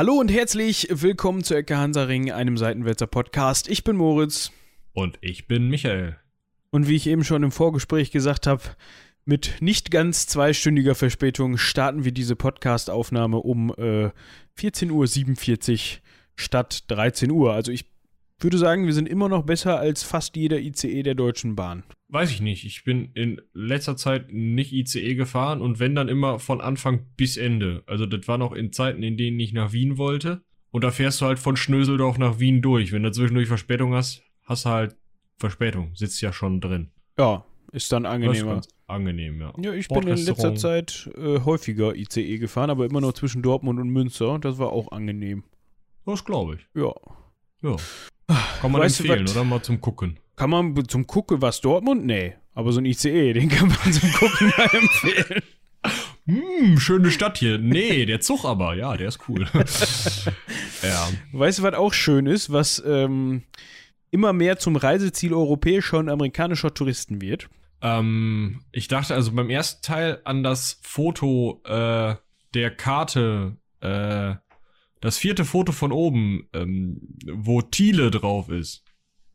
Hallo und herzlich willkommen zu Ecke Hansaring, einem Seitenwälzer Podcast. Ich bin Moritz. Und ich bin Michael. Und wie ich eben schon im Vorgespräch gesagt habe, mit nicht ganz zweistündiger Verspätung starten wir diese Podcast-Aufnahme um äh, 14.47 Uhr statt 13 Uhr. Also ich würde sagen, wir sind immer noch besser als fast jeder ICE der Deutschen Bahn. Weiß ich nicht. Ich bin in letzter Zeit nicht ICE gefahren und wenn dann immer von Anfang bis Ende. Also das war noch in Zeiten, in denen ich nach Wien wollte. Und da fährst du halt von Schnöseldorf nach Wien durch. Wenn du zwischendurch Verspätung hast, hast du halt Verspätung. Sitzt ja schon drin. Ja, ist dann angenehmer. Das ist ganz angenehm, ja. Ja, ich bin in letzter Zeit äh, häufiger ICE gefahren, aber immer noch zwischen Dortmund und Münster. Das war auch angenehm. Das glaube ich. Ja. Ja. Kann man Weißt empfehlen, oder? Mal zum Gucken. Kann man zum Gucken was Dortmund? Nee. Aber so ein ICE, den kann man zum Gucken mal empfehlen. Hm, schöne Stadt hier. Nee, der Zug aber. Ja, der ist cool. ja. Weißt du, was auch schön ist, was ähm, immer mehr zum Reiseziel europäischer und amerikanischer Touristen wird? Ähm, ich dachte also beim ersten Teil an das Foto äh, der Karte, äh, das vierte Foto von oben, ähm, wo Thiele drauf ist.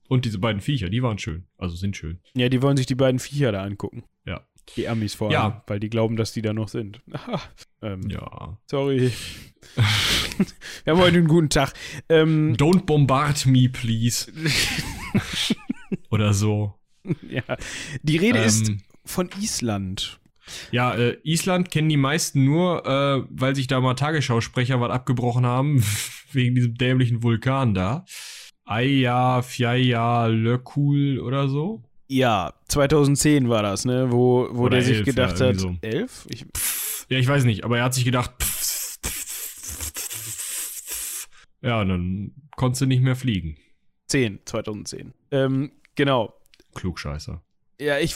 Und diese beiden Viecher, die waren schön. Also sind schön. Ja, die wollen sich die beiden Viecher da angucken. Ja. Die Amis vor allem, Ja. weil die glauben, dass die da noch sind. Ähm, Ja. Sorry. Wir haben heute einen guten Tag. Ähm, Don't bombard me, please. Oder so. ja. Die Rede ist Ähm, von Island. Ja, äh, Island kennen die meisten nur, äh, weil sich da mal Tagesschausprecher was abgebrochen haben, wegen diesem dämlichen Vulkan da. Aya, Fjaya, Lökul oder so. Ja, 2010 war das, ne? Wo, wo Oder der sich elf, gedacht ja, hat. so. Elf? Ich, Ja, ich weiß nicht, aber er hat sich gedacht. Ja, und dann konntest du nicht mehr fliegen. 10, 2010. Ähm, genau. Klugscheißer. Ja, ich.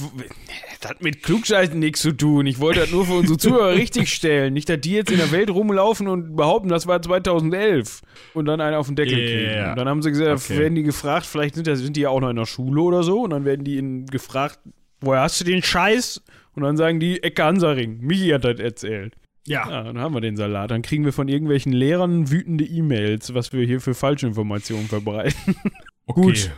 Das hat mit Klugscheißen nichts zu tun. Ich wollte das nur für unsere Zuhörer richtig stellen. Nicht, dass die jetzt in der Welt rumlaufen und behaupten, das war 2011. Und dann einen auf den Deckel kriegen. Yeah. Und dann haben sie gesagt, Okay. werden die gefragt, vielleicht sind, sind die ja auch noch in der Schule oder so. Und dann werden die ihnen gefragt, woher hast du den Scheiß? Und dann sagen die, Ecke Hansaring. Michi hat das erzählt. Ja. Ja, dann haben wir den Salat. Dann kriegen wir von irgendwelchen Lehrern wütende E-Mails, was wir hier für Falschinformationen verbreiten. Okay. Gut.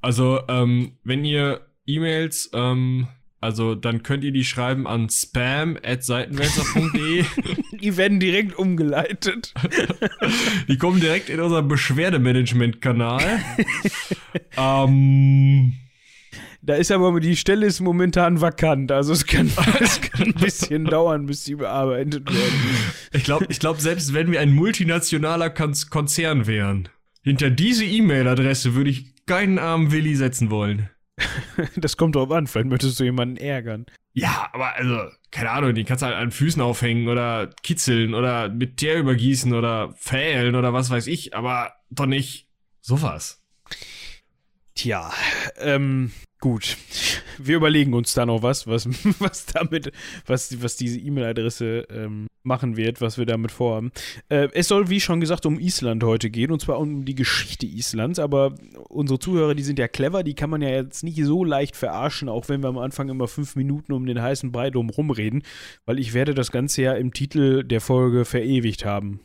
Also, ähm, wenn ihr E-Mails, ähm, also dann könnt ihr die schreiben an spam.seitenwälzer.de. Die werden direkt umgeleitet. die kommen direkt in unser Beschwerdemanagement-Kanal. ähm, Da ist aber die Stelle ist momentan vakant, also es kann, es kann ein bisschen dauern, bis die bearbeitet werden. ich glaube, ich glaub, selbst wenn wir ein multinationaler Kon Konzern wären, hinter diese E-Mail-Adresse würde ich keinen armen Willi setzen wollen. Das kommt drauf an, vielleicht möchtest du jemanden ärgern. Ja, aber also, keine Ahnung, den kannst du halt an Füßen aufhängen oder kitzeln oder mit Teer übergießen oder fählen oder was weiß ich, aber doch nicht sowas. Tja, ähm, gut. Wir überlegen uns da noch was, was, was damit, was, was diese E-Mail-Adresse ähm, machen wird, was wir damit vorhaben. Äh, es soll, wie schon gesagt, um Island heute gehen, und zwar um die Geschichte Islands, aber unsere Zuhörer, die sind ja clever, die kann man ja jetzt nicht so leicht verarschen, auch wenn wir am Anfang immer fünf Minuten um den heißen Brei drum rumreden, weil ich werde das Ganze ja im Titel der Folge verewigt haben.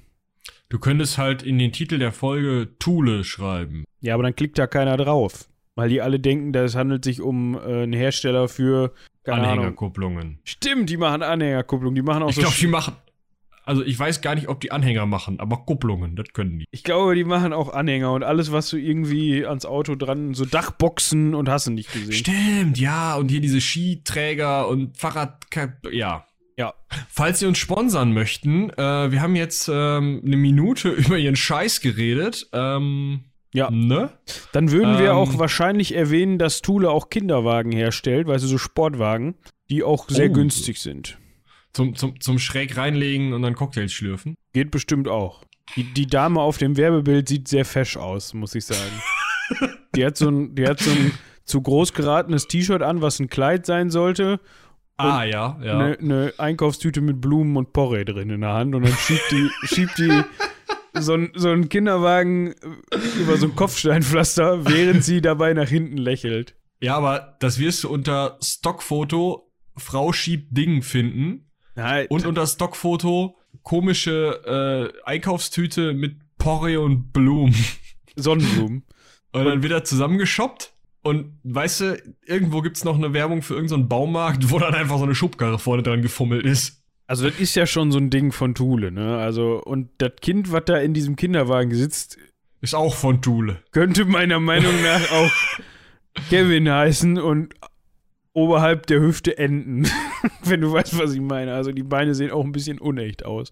Du könntest halt in den Titel der Folge Thule schreiben. Ja, aber dann klickt da keiner drauf. Weil die alle denken, dass es handelt sich um äh, einen Hersteller für. Anhängerkupplungen. Stimmt, die machen Anhängerkupplung. Die machen auch Ich so. glaube, Sch- die machen. Also ich weiß gar nicht, ob die Anhänger machen, aber Kupplungen, das können die. ich glaube, die machen auch Anhänger und alles, was du irgendwie ans Auto dran, so Dachboxen und hast du nicht gesehen. Stimmt, ja, und hier diese Skiträger und Fahrrad. Ja. Ja. Falls Sie uns sponsern möchten, äh, wir haben jetzt ähm, eine Minute über Ihren Scheiß geredet. Ähm, Ja. Ne? Dann würden wir Ähm. auch wahrscheinlich erwähnen, dass Thule auch Kinderwagen herstellt, weißt du, so Sportwagen, die auch sehr Oh. günstig sind. Zum, zum, zum schräg reinlegen und dann Cocktails schlürfen. Geht bestimmt auch. Die, die Dame auf dem Werbebild sieht sehr fesch aus, muss ich sagen. die hat so ein, die hat so ein zu groß geratenes T-Shirt an, was ein Kleid sein sollte. Ah, ja, ja. Eine ne Einkaufstüte mit Blumen und Porree drin in der Hand und dann schiebt die, schiebt die so ein, so ein Kinderwagen über so ein Kopfsteinpflaster, während sie dabei nach hinten lächelt. Ja, aber das wirst du unter Stockfoto Frau schiebt Ding finden Nein, und unter Stockfoto komische äh, Einkaufstüte mit Porree und Blumen. Sonnenblumen. Und dann wird er zusammengeshoppt. Und weißt du, irgendwo gibt's noch eine Werbung für irgendeinen so Baumarkt, wo dann einfach so eine Schubkarre vorne dran gefummelt ist. Also das ist ja schon so ein Ding von Thule, ne? Also, und das Kind, was da in diesem Kinderwagen sitzt, Ist auch von Thule. könnte meiner Meinung nach auch Kevin heißen und oberhalb der Hüfte enden. Wenn du weißt, was ich meine. Also die Beine sehen auch ein bisschen unecht aus.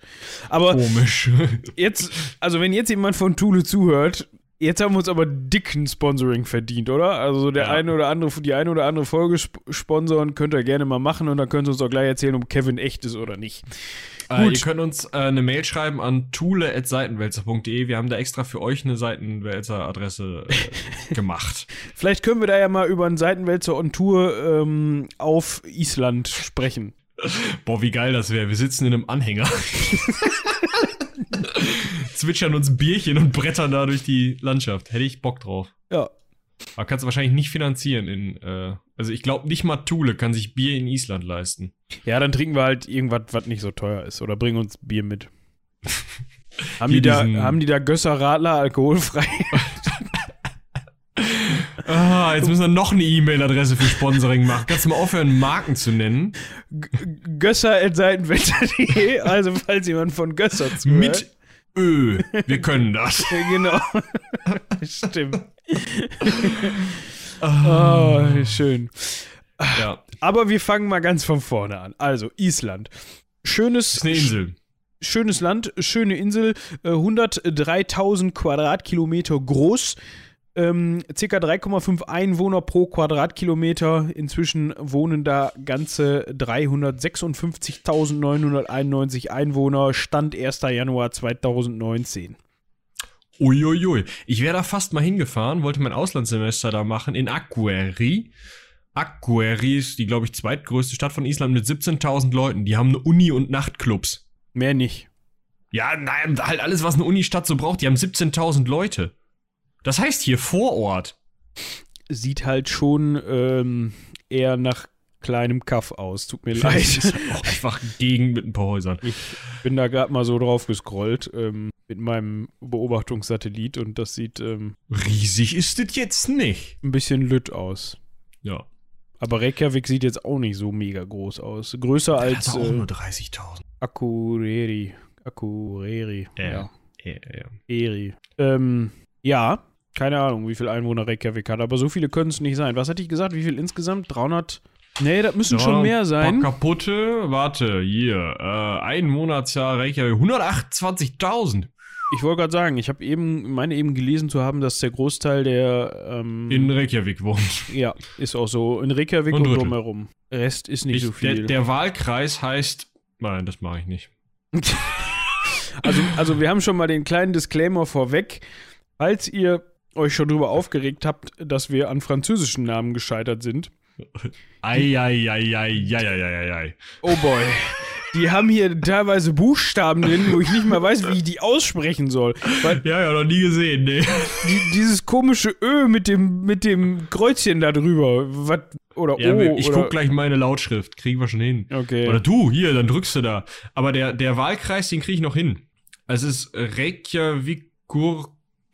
Aber Komisch. jetzt, also wenn jetzt jemand von Thule zuhört, jetzt haben wir uns aber dicken Sponsoring verdient, oder? Also der Ja. eine oder andere, die eine oder andere Folge sp sponsoren könnt ihr gerne mal machen und dann könnt ihr uns auch gleich erzählen, ob Kevin echt ist oder nicht. Äh, Gut. ihr könnt uns äh, eine Mail schreiben an thule.seitenwälzer.de. Wir haben da extra für euch eine Seitenwälzer-Adresse äh, gemacht. Vielleicht können wir da ja mal über einen Seitenwälzer on Tour ähm, auf Island sprechen. Boah, wie geil das wäre. Wir sitzen in einem Anhänger. Zwitschern uns Bierchen und brettern da durch die Landschaft. Hätte ich Bock drauf. Ja. Aber kannst du wahrscheinlich nicht finanzieren in, äh, also ich glaube nicht mal Thule kann sich Bier in Island leisten. Ja, dann trinken wir halt irgendwas, was nicht so teuer ist. Oder bringen uns Bier mit. haben, die da, haben die da Gösser Radler alkoholfrei? Ah, jetzt müssen wir noch eine E-Mail-Adresse für Sponsoring machen. Kannst du mal aufhören, Marken zu nennen? Gösser.seitenwälzer.de. Also, falls jemand von Gösser zuhört. Mit Ö. Wir können das. Genau. Stimmt. Oh, schön. ja, Aber wir fangen mal ganz von vorne an. Also, Island. Schönes, ist eine Insel. schönes Land, schöne Insel, äh, 103.000 Quadratkilometer groß, ähm, circa 3,5 Einwohner pro Quadratkilometer. Inzwischen wohnen da ganze 356.991 Einwohner, Stand 1. Januar 2019. Uiuiui. Ich wäre da fast mal hingefahren, wollte mein Auslandssemester da machen in Akureyri. Akureyri ist die, glaube ich, zweitgrößte Stadt von Island mit 17.000 Leuten. Die haben eine Uni und Nachtclubs. Mehr nicht. Ja, nein, halt alles, was eine Unistadt so braucht. Die haben 17.000 Leute. Das heißt hier Vorort. Sieht halt schon ähm, eher nach kleinem Kaff aus. Tut mir Das leid. ist auch einfach gegen mit ein paar Häusern. Ich bin da gerade mal so drauf gescrollt ähm, mit meinem Beobachtungssatellit und das sieht ähm, Riesig ist das jetzt nicht. ein bisschen lütt aus. Ja. Aber Reykjavik sieht jetzt auch nicht so mega groß aus. Größer als hat auch äh, nur 30.000. Akureyri. Akureyri. Ja. Ja. Ja, ja. Eri. Ähm, ja, keine Ahnung, wie viele Einwohner Reykjavik hat, aber so viele können es nicht sein. Was hatte ich gesagt? Wie viel insgesamt? 300? Nee, das müssen schon mehr sein. Kaputte, warte, hier, äh, Einmonatsjahr Reykjavik, 128.000 Ich wollte gerade sagen, ich habe eben, meine eben gelesen zu haben, dass der Großteil der, ähm, in Reykjavik wohnt. ja, ist auch so, in Reykjavik Und und, drumherum. Rest ist nicht Ich, so viel. Der, der Wahlkreis heißt, nein, das mache ich nicht. Also, also wir haben schon mal den kleinen Disclaimer vorweg. Falls ihr euch schon drüber aufgeregt habt, dass wir an französischen Namen gescheitert sind. Eieieiei. Oh boy. Die haben hier teilweise Buchstaben drin, wo ich nicht mal weiß, wie ich die aussprechen soll. Weil Ja, ja, noch nie gesehen, nee. die, dieses komische Ö mit dem, mit dem Kreuzchen da drüber. Was, oder Ja, O. ich oder, guck gleich meine Lautschrift, kriegen wir schon hin. Okay. Oder du, hier, dann drückst du da. Aber der, der Wahlkreis, den kriege ich noch hin. Es ist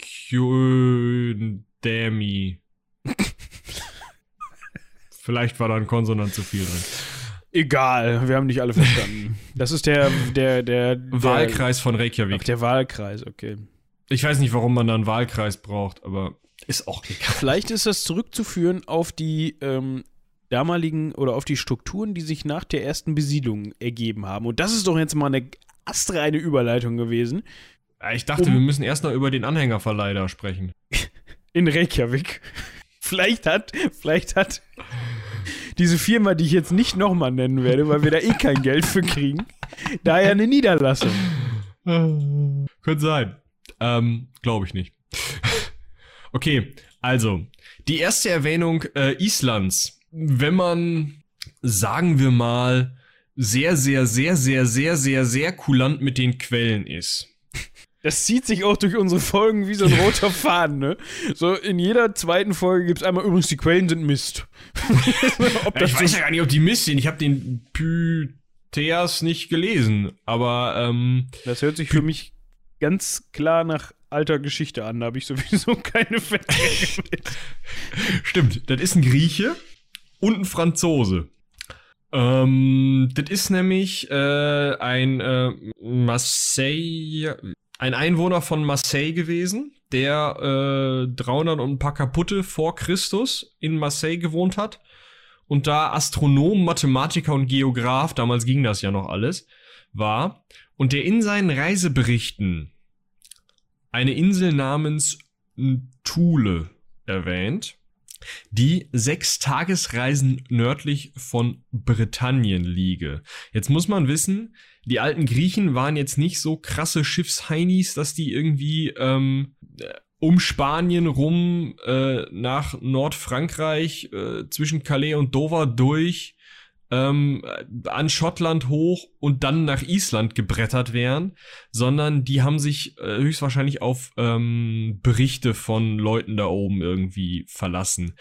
Reykjavikurdemi. Vielleicht war da ein Konsonant zu viel drin. Egal, wir haben nicht alle verstanden. Das ist der, der, der, der Wahlkreis von Ach, Reykjavik. der Wahlkreis, okay. Ich weiß nicht, warum man da einen Wahlkreis braucht, aber ist auch egal. Vielleicht ist das zurückzuführen auf die ähm, damaligen oder auf die Strukturen, die sich nach der ersten Besiedlung ergeben haben. Und das ist doch jetzt mal eine astreine Überleitung gewesen. Ja, Ich dachte, Um- wir müssen erst noch über den Anhängerverleiher sprechen. In Reykjavik. Vielleicht hat, vielleicht hat diese Firma, die ich jetzt nicht nochmal nennen werde, weil wir da eh kein Geld für kriegen, daher eine Niederlassung. Könnte sein. Ähm, glaube ich nicht. okay, also, die erste Erwähnung äh, Islands. Wenn man, sagen wir mal, sehr, sehr, sehr, sehr, sehr, sehr, sehr kulant mit den Quellen ist. Das zieht sich auch durch unsere Folgen wie so ein roter Faden, ne? So in jeder zweiten Folge gibt es einmal übrigens, die Quellen sind Mist. Ob Ja, ich weiß ja gar nicht, ob die Mist sind. Ich habe den Py Theas nicht gelesen, aber ähm, Das hört sich für mich ganz klar nach alter Geschichte an. Da habe ich sowieso keine Verträge mit. Stimmt, das ist ein Grieche und ein Franzose. Ähm, das ist nämlich äh, ein äh, Marseille, ein Einwohner von Marseille gewesen, der äh, 300 und ein paar kaputte vor Christus in Marseille gewohnt hat und da Astronom, Mathematiker und Geograf, damals ging das ja noch alles, war und der in seinen Reiseberichten eine Insel namens Thule erwähnt, die sechs Tagesreisen nördlich von Britannien liege. Jetzt muss man wissen, die alten Griechen waren jetzt nicht so krasse Schiffsheinis, dass die irgendwie ähm, um Spanien rum äh, nach Nordfrankreich äh, zwischen Calais und Dover durch ähm, an Schottland hoch und dann nach Island gebrettert wären, sondern die haben sich äh, höchstwahrscheinlich auf ähm, Berichte von Leuten da oben irgendwie verlassen.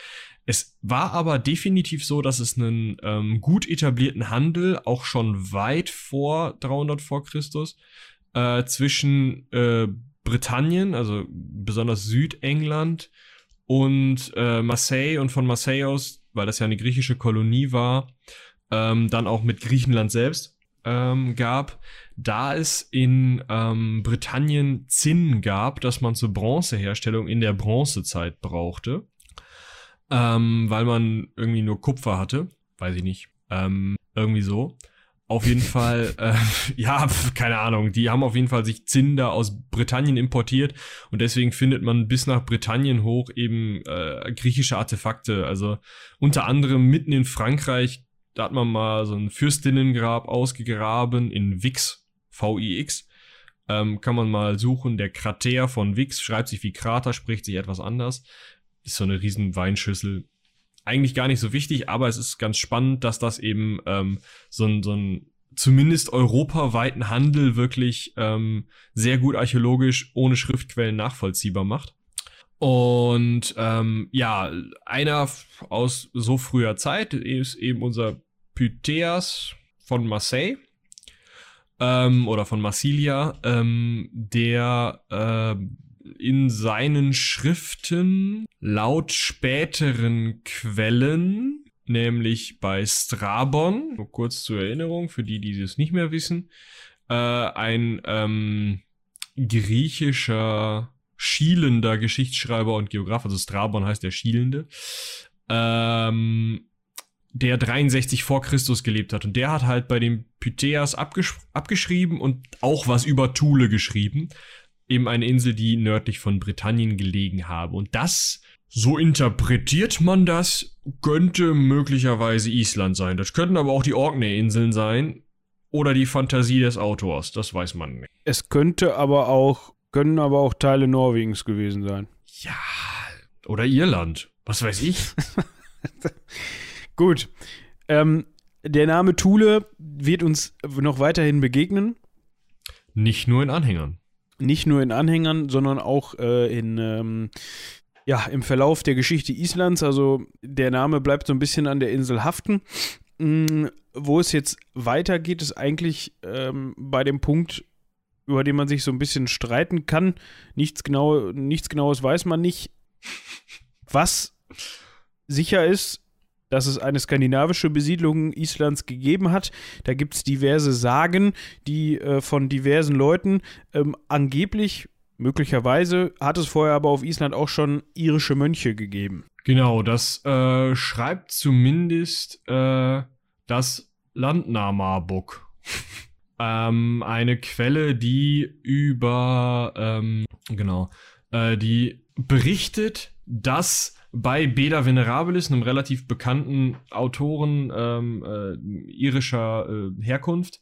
Es war aber definitiv so, dass es einen ähm, gut etablierten Handel auch schon weit vor 300 vor Christus äh, zwischen äh, Britannien, also besonders Südengland und äh, Marseille und von Marseille aus, weil das ja eine griechische Kolonie war, ähm, dann auch mit Griechenland selbst ähm, gab, da es in ähm, Britannien Zinn gab, dass man zur Bronzeherstellung in der Bronzezeit brauchte, ähm, weil man irgendwie nur Kupfer hatte, weiß ich nicht, ähm, irgendwie so. Auf jeden Fall, äh, ja, keine Ahnung, die haben auf jeden Fall sich Zinn da aus Britannien importiert und deswegen findet man bis nach Britannien hoch eben äh, griechische Artefakte. Also unter anderem mitten in Frankreich da hat man mal so ein Fürstinnengrab ausgegraben in Vix, V-I-X. Ähm, kann man mal suchen. Der Krater von Vix schreibt sich wie Krater, spricht sich etwas anders. Ist so eine riesen Weinschüssel. Eigentlich gar nicht so wichtig, aber es ist ganz spannend, dass das eben ähm, so ein, so ein zumindest europaweiten Handel wirklich ähm, sehr gut archäologisch ohne Schriftquellen nachvollziehbar macht. Und ähm, ja, einer aus so früher Zeit ist eben unser Pytheas von Marseille ähm, oder von Marsilia, ähm, der äh, in seinen Schriften laut späteren Quellen, nämlich bei Strabon, nur kurz zur Erinnerung für die, die es nicht mehr wissen, äh, ein ähm, griechischer schielender Geschichtsschreiber und Geograf, also Strabon heißt der Schielende, ähm, der 63 vor Christus gelebt hat. Und der hat halt bei dem Pytheas abgesch abgeschrieben und auch was über Thule geschrieben. Eben eine Insel, die nördlich von Britannien gelegen habe. Und das, so interpretiert man das, könnte möglicherweise Island sein. Das könnten aber auch die Orkney-Inseln sein. Oder die Fantasie des Autors. Das weiß man nicht. Es könnte aber auch können aber auch Teile Norwegens gewesen sein. Ja, oder Irland. Was weiß ich. Gut. Ähm, der Name Thule wird uns noch weiterhin begegnen. Nicht nur in Anhängern. Nicht nur in Anhängern, sondern auch äh, in, ähm, ja, im Verlauf der Geschichte Islands. Also der Name bleibt so ein bisschen an der Insel haften. Mhm, wo es jetzt weitergeht, ist eigentlich ähm, bei dem Punkt, über den man sich so ein bisschen streiten kann. Nichts, genau, nichts Genaues weiß man nicht. Was sicher ist, dass es eine skandinavische Besiedlung Islands gegeben hat. Da gibt es diverse Sagen, die äh, von diversen Leuten ähm, angeblich, möglicherweise, hat es vorher aber auf Island auch schon irische Mönche gegeben. Genau, das äh, schreibt zumindest äh, das Landnahmabuk ähm, eine Quelle, die über, ähm, genau, äh, die berichtet, dass bei Beda Venerabilis, einem relativ bekannten Autoren ähm, äh, irischer äh, Herkunft,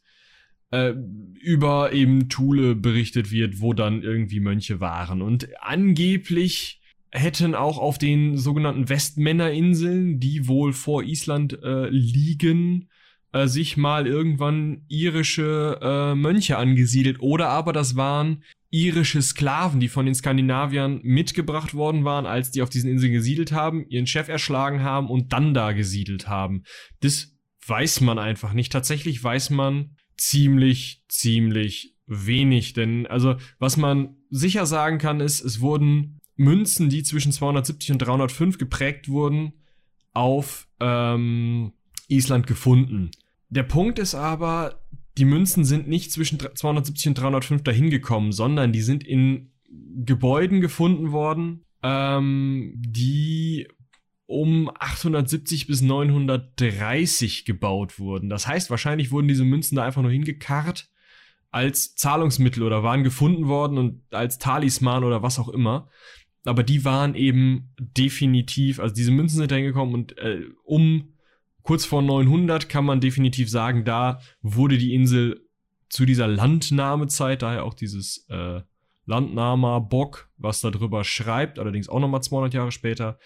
äh, über eben Thule berichtet wird, wo dann irgendwie Mönche waren. Und angeblich hätten auch auf den sogenannten Westmännerinseln, die wohl vor Island äh, liegen, äh, sich mal irgendwann irische äh, Mönche angesiedelt oder aber das waren irische Sklaven, die von den Skandinaviern mitgebracht worden waren, als die auf diesen Inseln gesiedelt haben, ihren Chef erschlagen haben und dann da gesiedelt haben. Das weiß man einfach nicht. Tatsächlich weiß man ziemlich, ziemlich wenig. Denn, also, was man sicher sagen kann, ist, es wurden Münzen, die zwischen 270 und 305 geprägt wurden, auf ähm, Island gefunden. Der Punkt ist aber, die Münzen sind nicht zwischen 270 und 305 dahin gekommen, sondern die sind in Gebäuden gefunden worden, ähm, die um 870 bis 930 gebaut wurden. Das heißt, wahrscheinlich wurden diese Münzen da einfach nur hingekarrt als Zahlungsmittel oder waren gefunden worden und als Talisman oder was auch immer. Aber die waren eben definitiv, also diese Münzen sind hingekommen und äh, um kurz vor 900 kann man definitiv sagen, da wurde die Insel zu dieser Landnahmezeit, daher auch dieses äh, Landnahmer Bock, was da drüber schreibt, allerdings auch nochmal 200 Jahre später,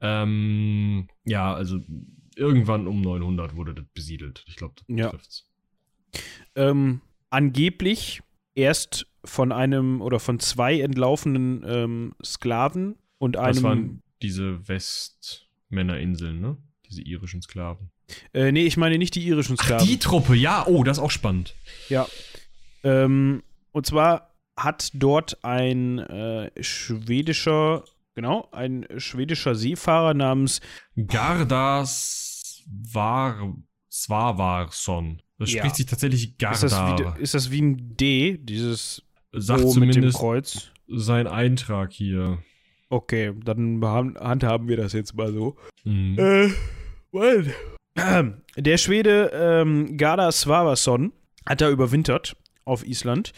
ähm, ja, also irgendwann um 900 wurde das besiedelt. Ich glaube, das ja. Ähm, angeblich erst von einem oder von zwei entlaufenen ähm, Sklaven und einem. Das waren diese Westmännerinseln, ne? Diese irischen Sklaven. Äh, nee, ich meine nicht die irischen Sklaven. Ach, die Truppe, ja, oh, das ist auch spannend. Ja. Ähm, und zwar hat dort ein äh, schwedischer Genau, ein schwedischer Seefahrer namens Gardas Var Svavarsson. Das ja. spricht sich tatsächlich Gardar. Ist das, wie, ist das wie ein D, dieses Sagt o mit dem Kreuz? Sein Eintrag hier. Okay, dann handhaben wir das jetzt mal so. Mhm. Äh, well. Der Schwede ähm, Garda Svavarsson hat da überwintert auf Island.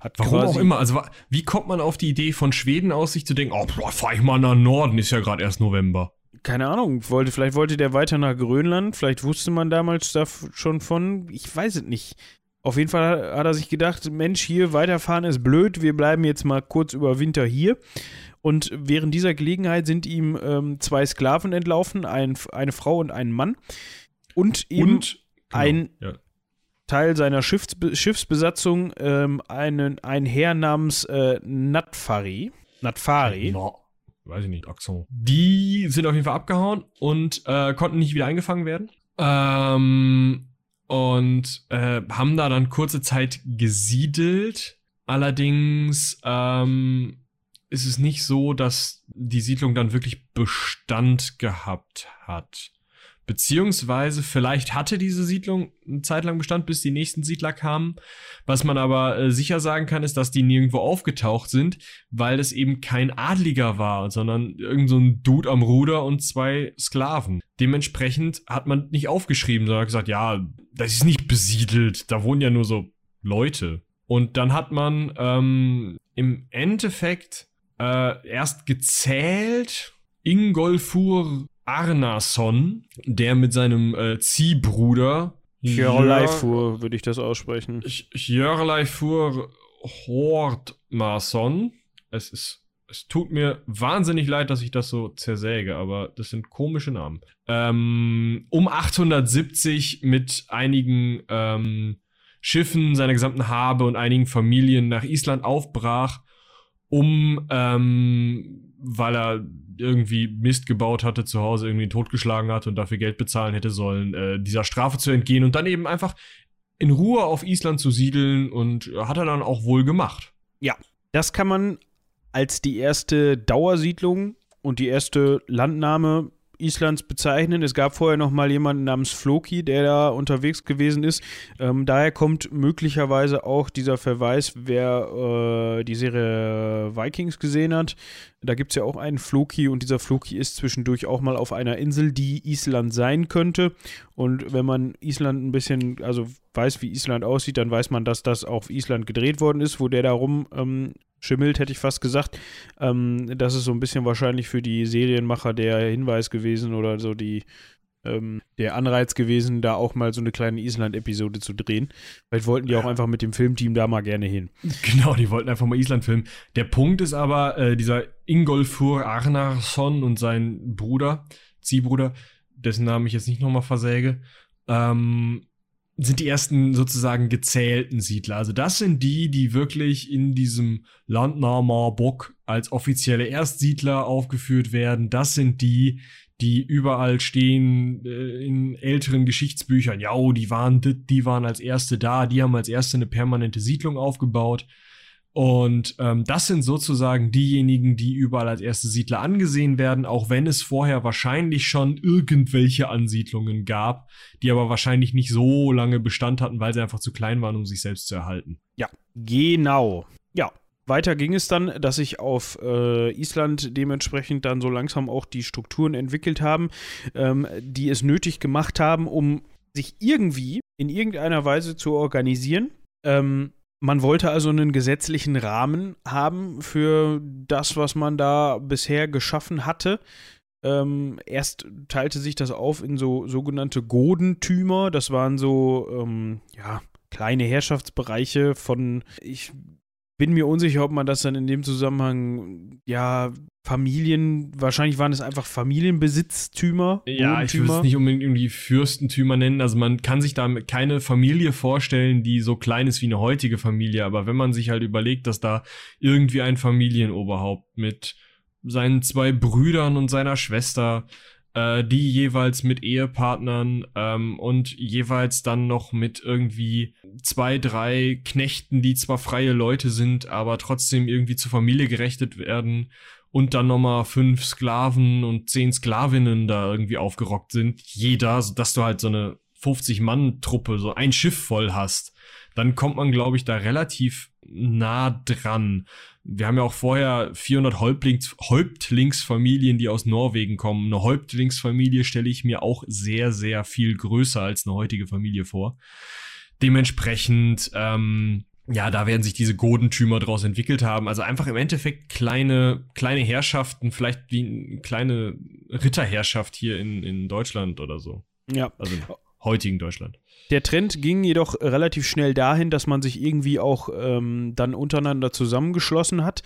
Hat Warum auch immer. Also, wie kommt man auf die Idee von Schweden aus, sich zu denken, oh, boah, fahr ich mal nach Norden, ist ja gerade erst November. Keine Ahnung, wollte, vielleicht wollte der weiter nach Grönland, vielleicht wusste man damals da schon von, ich weiß es nicht. Auf jeden Fall hat er sich gedacht, Mensch, hier weiterfahren ist blöd, wir bleiben jetzt mal kurz über Winter hier. Und während dieser Gelegenheit sind ihm ähm, zwei Sklaven entlaufen, ein, eine Frau und ein Mann. Und eben und, genau, ein ja. Teil seiner Schiffsbe Schiffsbesatzung ähm, einen, ein Herr namens äh, Natfari. Natfari. No, weiß ich nicht, Axon. Die sind auf jeden Fall abgehauen und äh, konnten nicht wieder eingefangen werden. Ähm, und äh, haben da dann kurze Zeit gesiedelt. Allerdings ähm, ist es nicht so, dass die Siedlung dann wirklich Bestand gehabt hat. Beziehungsweise vielleicht hatte diese Siedlung eine Zeit lang Bestand, bis die nächsten Siedler kamen. Was man aber äh, sicher sagen kann, ist, dass die nirgendwo aufgetaucht sind, weil es eben kein Adliger war, sondern irgend so ein Dude am Ruder und zwei Sklaven. Dementsprechend hat man nicht aufgeschrieben, sondern gesagt, ja, das ist nicht besiedelt, da wohnen ja nur so Leute. Und dann hat man ähm, im Endeffekt äh, erst gezählt, Ingolfur Arnason, der mit seinem äh, Ziehbruder Hjörleifur würde ich das aussprechen. Hjörleifur Hordmason. Es ist es tut mir wahnsinnig leid, dass ich das so zersäge, aber das sind komische Namen. Ähm, um 870 mit einigen ähm, Schiffen, seiner gesamten Habe und einigen Familien nach Island aufbrach, um, ähm, weil er irgendwie Mist gebaut hatte, zu Hause irgendwie totgeschlagen hat und dafür Geld bezahlen hätte sollen, äh, dieser Strafe zu entgehen und dann eben einfach in Ruhe auf Island zu siedeln und hat er dann auch wohl gemacht. Ja, das kann man als die erste Dauersiedlung und die erste Landnahme Islands bezeichnen. Es gab vorher noch mal jemanden namens Floki, der da unterwegs gewesen ist. Ähm, daher kommt möglicherweise auch dieser Verweis, wer äh, die Serie Vikings gesehen hat. Da gibt es ja auch einen Floki und dieser Floki ist zwischendurch auch mal auf einer Insel, die Island sein könnte. Und wenn man Island ein bisschen, also weiß, wie Island aussieht, dann weiß man, dass das auf Island gedreht worden ist, wo der da rum ähm, schimmelt, hätte ich fast gesagt. Ähm, das ist so ein bisschen wahrscheinlich für die Serienmacher der Hinweis gewesen oder so die ähm, der Anreiz gewesen, da auch mal so eine kleine Island-Episode zu drehen. Vielleicht wollten die auch einfach mit dem Filmteam da mal gerne hin. Genau, die wollten einfach mal Island filmen. Der Punkt ist aber, äh, dieser Ingolfur Arnarsson und sein Bruder, Ziehbruder, dessen Namen ich jetzt nicht nochmal versäge, ähm, sind die ersten sozusagen gezählten Siedler. Also das sind die, die wirklich in diesem Landnahmer Bock als offizielle Erstsiedler aufgeführt werden. Das sind die, die überall stehen äh, in älteren Geschichtsbüchern. Ja, oh, die waren, die waren als erste da, die haben als erste eine permanente Siedlung aufgebaut. Und ähm, das sind sozusagen diejenigen, die überall als erste Siedler angesehen werden, auch wenn es vorher wahrscheinlich schon irgendwelche Ansiedlungen gab, die aber wahrscheinlich nicht so lange Bestand hatten, weil sie einfach zu klein waren, um sich selbst zu erhalten. Ja, genau. Ja, weiter ging es dann, dass sich auf äh, Island dementsprechend dann so langsam auch die Strukturen entwickelt haben, ähm, die es nötig gemacht haben, um sich irgendwie in irgendeiner Weise zu organisieren. Ähm, man wollte also einen gesetzlichen Rahmen haben für das, was man da bisher geschaffen hatte. Ähm, erst teilte sich das auf in so sogenannte Godentümer. Das waren so, ähm, ja, kleine Herrschaftsbereiche von, ich bin mir unsicher, ob man das dann in dem Zusammenhang, ja, Familien, wahrscheinlich waren es einfach Familienbesitztümer. Ja, ich würde es nicht unbedingt irgendwie Fürstentümer nennen. Also man kann sich da keine Familie vorstellen, die so klein ist wie eine heutige Familie. Aber wenn man sich halt überlegt, dass da irgendwie ein Familienoberhaupt mit seinen zwei Brüdern und seiner Schwester äh, die jeweils mit Ehepartnern ähm, und jeweils dann noch mit irgendwie zwei, drei Knechten, die zwar freie Leute sind, aber trotzdem irgendwie zur Familie gerechnet werden und dann nochmal fünf Sklaven und zehn Sklavinnen da irgendwie aufgerockt sind. Jeder, sodass du halt so eine 50-Mann-Truppe, so ein Schiff voll hast, dann kommt man, glaube ich, da relativ nah dran. Wir haben ja auch vorher 400 Häuptlings, Häuptlingsfamilien, die aus Norwegen kommen. Eine Häuptlingsfamilie stelle ich mir auch sehr, sehr viel größer als eine heutige Familie vor. Dementsprechend, ähm, ja, da werden sich diese Godentümer draus entwickelt haben. Also einfach im Endeffekt kleine, kleine Herrschaften, vielleicht wie eine kleine Ritterherrschaft hier in, in Deutschland oder so. Ja. Also heutigen Deutschland. Der Trend ging jedoch relativ schnell dahin, dass man sich irgendwie auch ähm, dann untereinander zusammengeschlossen hat.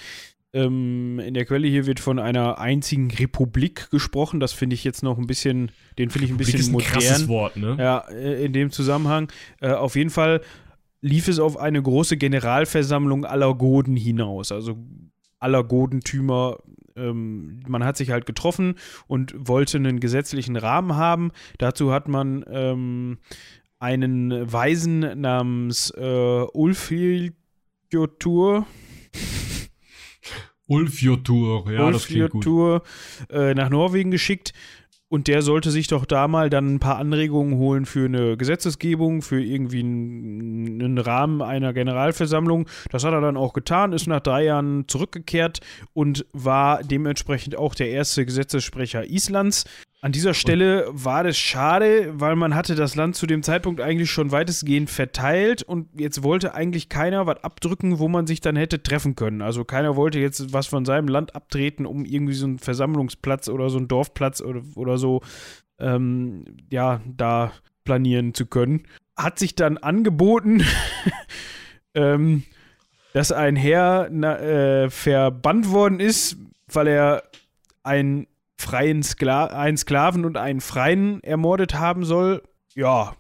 Ähm, in der Quelle hier wird von einer einzigen Republik gesprochen. Das finde ich jetzt noch ein bisschen, den finde ich ein bisschen ist ein modern. Krasses Wort, ne? Ja, äh, in dem Zusammenhang. Äh, auf jeden Fall lief es auf eine große Generalversammlung aller Goden hinaus. Also aller Godentümer. Ähm, man hat sich halt getroffen und wollte einen gesetzlichen Rahmen haben. Dazu hat man ähm, einen Weisen namens äh, Ulfiljotur. Ulfjotur, ja, das klingt gut. Äh, nach Norwegen geschickt. Und der sollte sich doch da mal dann ein paar Anregungen holen für eine Gesetzesgebung, für irgendwie einen, einen, Rahmen einer Generalversammlung. Das hat er dann auch getan, ist nach drei Jahren zurückgekehrt und war dementsprechend auch der erste Gesetzessprecher Islands. An dieser Stelle war das schade, weil man hatte das Land zu dem Zeitpunkt eigentlich schon weitestgehend verteilt und jetzt wollte eigentlich keiner was abdrücken, wo man sich dann hätte treffen können. Also keiner wollte jetzt was von seinem Land abtreten, um irgendwie so einen Versammlungsplatz oder so einen Dorfplatz oder, oder so, ähm, ja, da planieren zu können. Hat sich dann angeboten, ähm, dass ein Herr na, äh, verbannt worden ist, weil er ein freien Skla einen Sklaven und einen Freien ermordet haben soll, ja,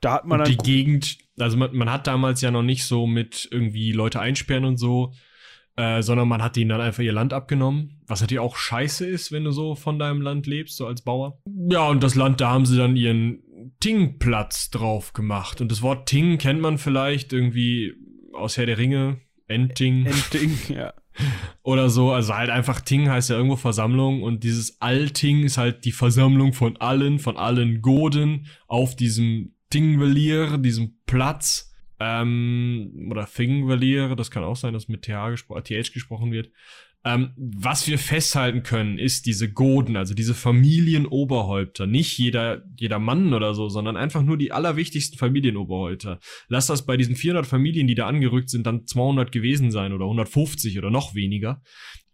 da hat man und die Gegend, also man, man, hat damals ja noch nicht so mit irgendwie Leute einsperren und so, äh, sondern man hat ihnen dann einfach ihr Land abgenommen, was natürlich auch scheiße ist, wenn du so von deinem Land lebst, so als Bauer. Ja, und das Land, da haben sie dann ihren Tingplatz drauf gemacht. Und das Wort Ting kennt man vielleicht irgendwie aus Herr der Ringe, Enting. Enting, ja. Oder so, also halt einfach Ting heißt ja irgendwo Versammlung und dieses Alting ist halt die Versammlung von allen, von allen Goden auf diesem Tingvelier, diesem Platz. Ähm, oder Thingvelier, das kann auch sein, dass mit TH, gespro TH gesprochen wird. Ähm, was wir festhalten können, ist diese Goden, also diese Familienoberhäupter. Nicht jeder, jeder Mann oder so, sondern einfach nur die allerwichtigsten Familienoberhäupter. Lass das bei diesen 400 Familien, die da angerückt sind, dann 200 gewesen sein oder 150 oder noch weniger.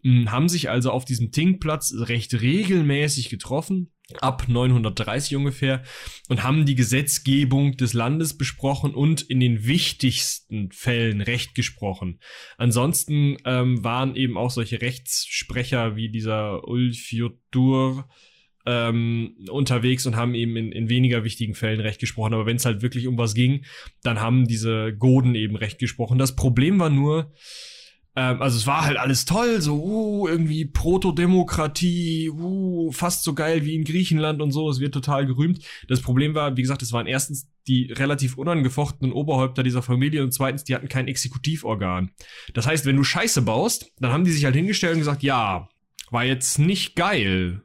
Hm, haben sich also auf diesem Tingplatz recht regelmäßig getroffen ab 930 ungefähr und haben die Gesetzgebung des Landes besprochen und in den wichtigsten Fällen Recht gesprochen. Ansonsten ähm, waren eben auch solche Rechtssprecher wie dieser Ulfiodur ähm, unterwegs und haben eben in, in weniger wichtigen Fällen Recht gesprochen. Aber wenn es halt wirklich um was ging, dann haben diese Goden eben Recht gesprochen. Das Problem war nur, Ähm, also es war halt alles toll, so uh, irgendwie Protodemokratie, uh, fast so geil wie in Griechenland und so. Es wird total gerühmt. Das Problem war, wie gesagt, es waren erstens die relativ unangefochtenen Oberhäupter dieser Familie und zweitens, die hatten kein Exekutivorgan. Das heißt, wenn du Scheiße baust, dann haben die sich halt hingestellt und gesagt, ja, war jetzt nicht geil.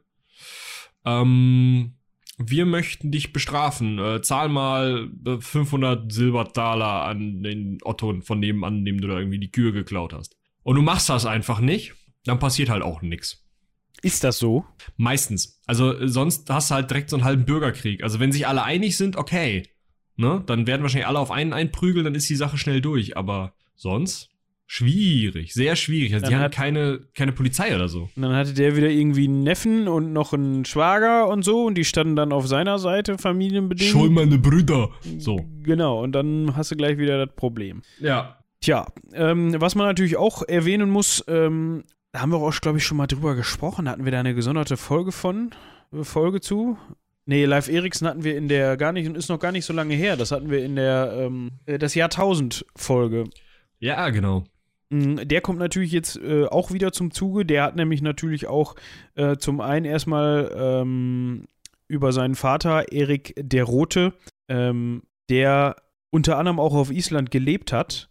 Ähm, wir möchten dich bestrafen. Äh, zahl mal 500 äh, Silbertaler an den Otto von nebenan, dem du da irgendwie die Kühe geklaut hast. Und du machst das einfach nicht, dann passiert halt auch nichts. Ist das so? Meistens. Also sonst hast du halt direkt so einen halben Bürgerkrieg. Also wenn sich alle einig sind, okay. Ne? Dann werden wahrscheinlich alle auf einen einprügeln, dann ist die Sache schnell durch. Aber sonst Schwierig, sehr schwierig. Also die haben keine, keine Polizei oder so. Und dann hatte der wieder irgendwie einen Neffen und noch einen Schwager und so und die standen dann auf seiner Seite, familienbedingt. Schau meine Brüder. So. Genau, und dann hast du gleich wieder das Problem. Ja. Tja, ähm, was man natürlich auch erwähnen muss, ähm, da haben wir auch, glaube ich, schon mal drüber gesprochen. Hatten wir da eine gesonderte Folge von, äh, Folge zu? Nee, Live Eriksen hatten wir in der gar nicht, und ist noch gar nicht so lange her. Das hatten wir in der, ähm, äh, das Jahrtausend-Folge. Ja, genau. Mm, der kommt natürlich jetzt äh, auch wieder zum Zuge. Der hat nämlich natürlich auch äh, zum einen erstmal ähm, über seinen Vater Erik der Rote, ähm, der unter anderem auch auf Island gelebt hat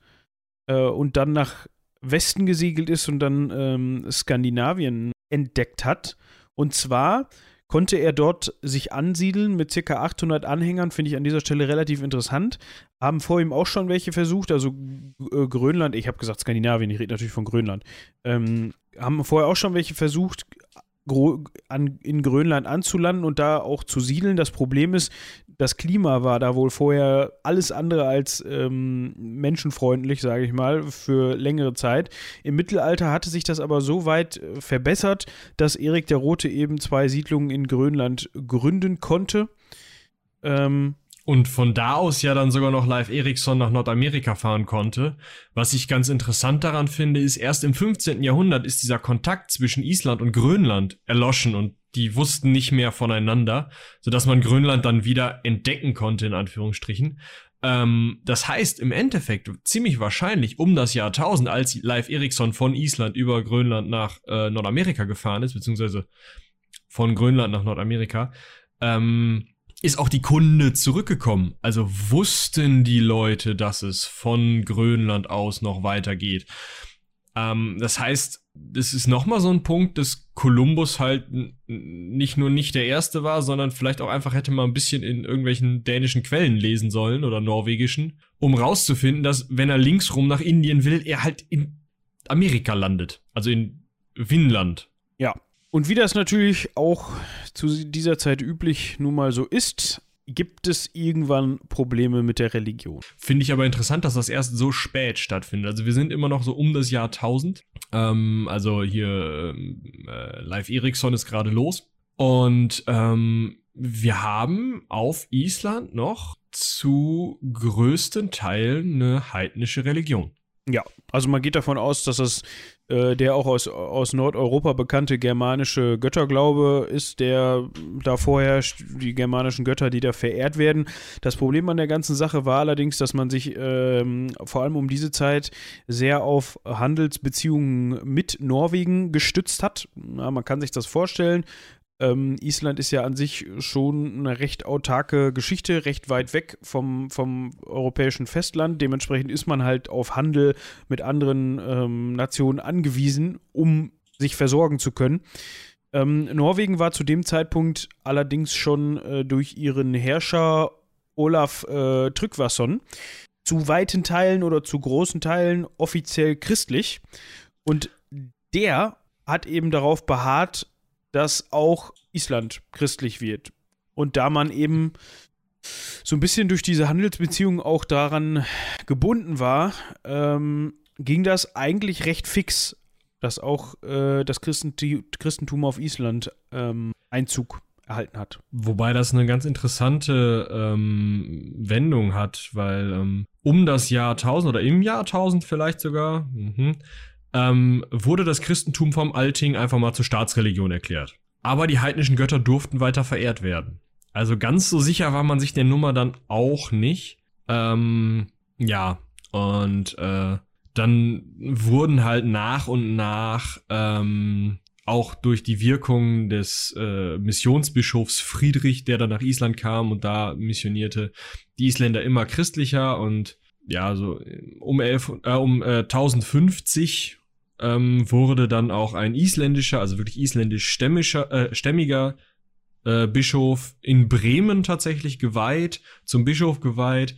äh, und dann nach Westen gesiegelt ist und dann ähm, Skandinavien entdeckt hat. Und zwar konnte er dort sich ansiedeln mit ca. 800 Anhängern, finde ich an dieser Stelle relativ interessant. Haben vor ihm auch schon welche versucht, also äh, Grönland, ich habe gesagt Skandinavien, ich rede natürlich von Grönland, ähm, haben vorher auch schon welche versucht, an, in Grönland anzulanden und da auch zu siedeln. Das Problem ist, das Klima war da wohl vorher alles andere als ähm, menschenfreundlich, sage ich mal, für längere Zeit. Im Mittelalter hatte sich das aber so weit äh, verbessert, dass Erik der Rote eben zwei Siedlungen in Grönland gründen konnte. Ähm, und von da aus ja dann sogar noch Live Ericsson nach Nordamerika fahren konnte. Was ich ganz interessant daran finde, ist, erst im 15. Jahrhundert ist dieser Kontakt zwischen Island und Grönland erloschen und die wussten nicht mehr voneinander, sodass man Grönland dann wieder entdecken konnte, in Anführungsstrichen. Ähm, das heißt, im Endeffekt, ziemlich wahrscheinlich um das Jahr 1000, als Live Ericsson von Island über Grönland nach äh, Nordamerika gefahren ist, beziehungsweise von Grönland nach Nordamerika, ähm, ist auch die Kunde zurückgekommen. Also wussten die Leute, dass es von Grönland aus noch weitergeht. Ähm, das heißt, das ist nochmal so ein Punkt, dass Kolumbus halt nicht nur nicht der Erste war, sondern vielleicht auch einfach hätte mal ein bisschen in irgendwelchen dänischen Quellen lesen sollen oder norwegischen, um rauszufinden, dass wenn er linksrum nach Indien will, er halt in Amerika landet. Also in Finnland. Ja, und wie das natürlich auch zu dieser Zeit üblich nun mal so ist, gibt es irgendwann Probleme mit der Religion. Finde ich aber interessant, dass das erst so spät stattfindet. Also wir sind immer noch so um das Jahr 1000. Ähm, also hier ähm, äh, Live Ericsson ist gerade los. Und ähm, wir haben auf Island noch zu größten Teilen eine heidnische Religion. Ja, also man geht davon aus, dass das äh, der auch aus, aus Nordeuropa bekannte germanische Götterglaube ist, der da vorherrscht, die germanischen Götter, die da verehrt werden. Das Problem an der ganzen Sache war allerdings, dass man sich ähm, vor allem um diese Zeit sehr auf Handelsbeziehungen mit Norwegen gestützt hat. Ja, man kann sich das vorstellen. Ähm, Island ist ja an sich schon eine recht autarke Geschichte, recht weit weg vom, vom europäischen Festland. Dementsprechend ist man halt auf Handel mit anderen ähm, Nationen angewiesen, um sich versorgen zu können. Ähm, Norwegen war zu dem Zeitpunkt allerdings schon äh, durch ihren Herrscher Olaf äh, Tryggvason zu weiten Teilen oder zu großen Teilen offiziell christlich. Und der hat eben darauf beharrt, dass auch Island christlich wird. Und da man eben so ein bisschen durch diese Handelsbeziehungen auch daran gebunden war, ähm, ging das eigentlich recht fix, dass auch äh, das Christentum auf Island ähm, Einzug erhalten hat. Wobei das eine ganz interessante ähm, Wendung hat, weil ähm, um das Jahr 1000 oder im Jahr 1000 vielleicht sogar, mhm, ähm, wurde das Christentum vom Alting einfach mal zur Staatsreligion erklärt. Aber die heidnischen Götter durften weiter verehrt werden. Also ganz so sicher war man sich der Nummer dann auch nicht. Ähm, ja, und äh, dann wurden halt nach und nach ähm, auch durch die Wirkung des äh, Missionsbischofs Friedrich, der dann nach Island kam und da missionierte, die Isländer immer christlicher und ja, so um, elf, äh, um äh, 1050 ähm, wurde dann auch ein isländischer, also wirklich isländisch stämmischer, äh, stämmiger äh, Bischof in Bremen tatsächlich geweiht, zum Bischof geweiht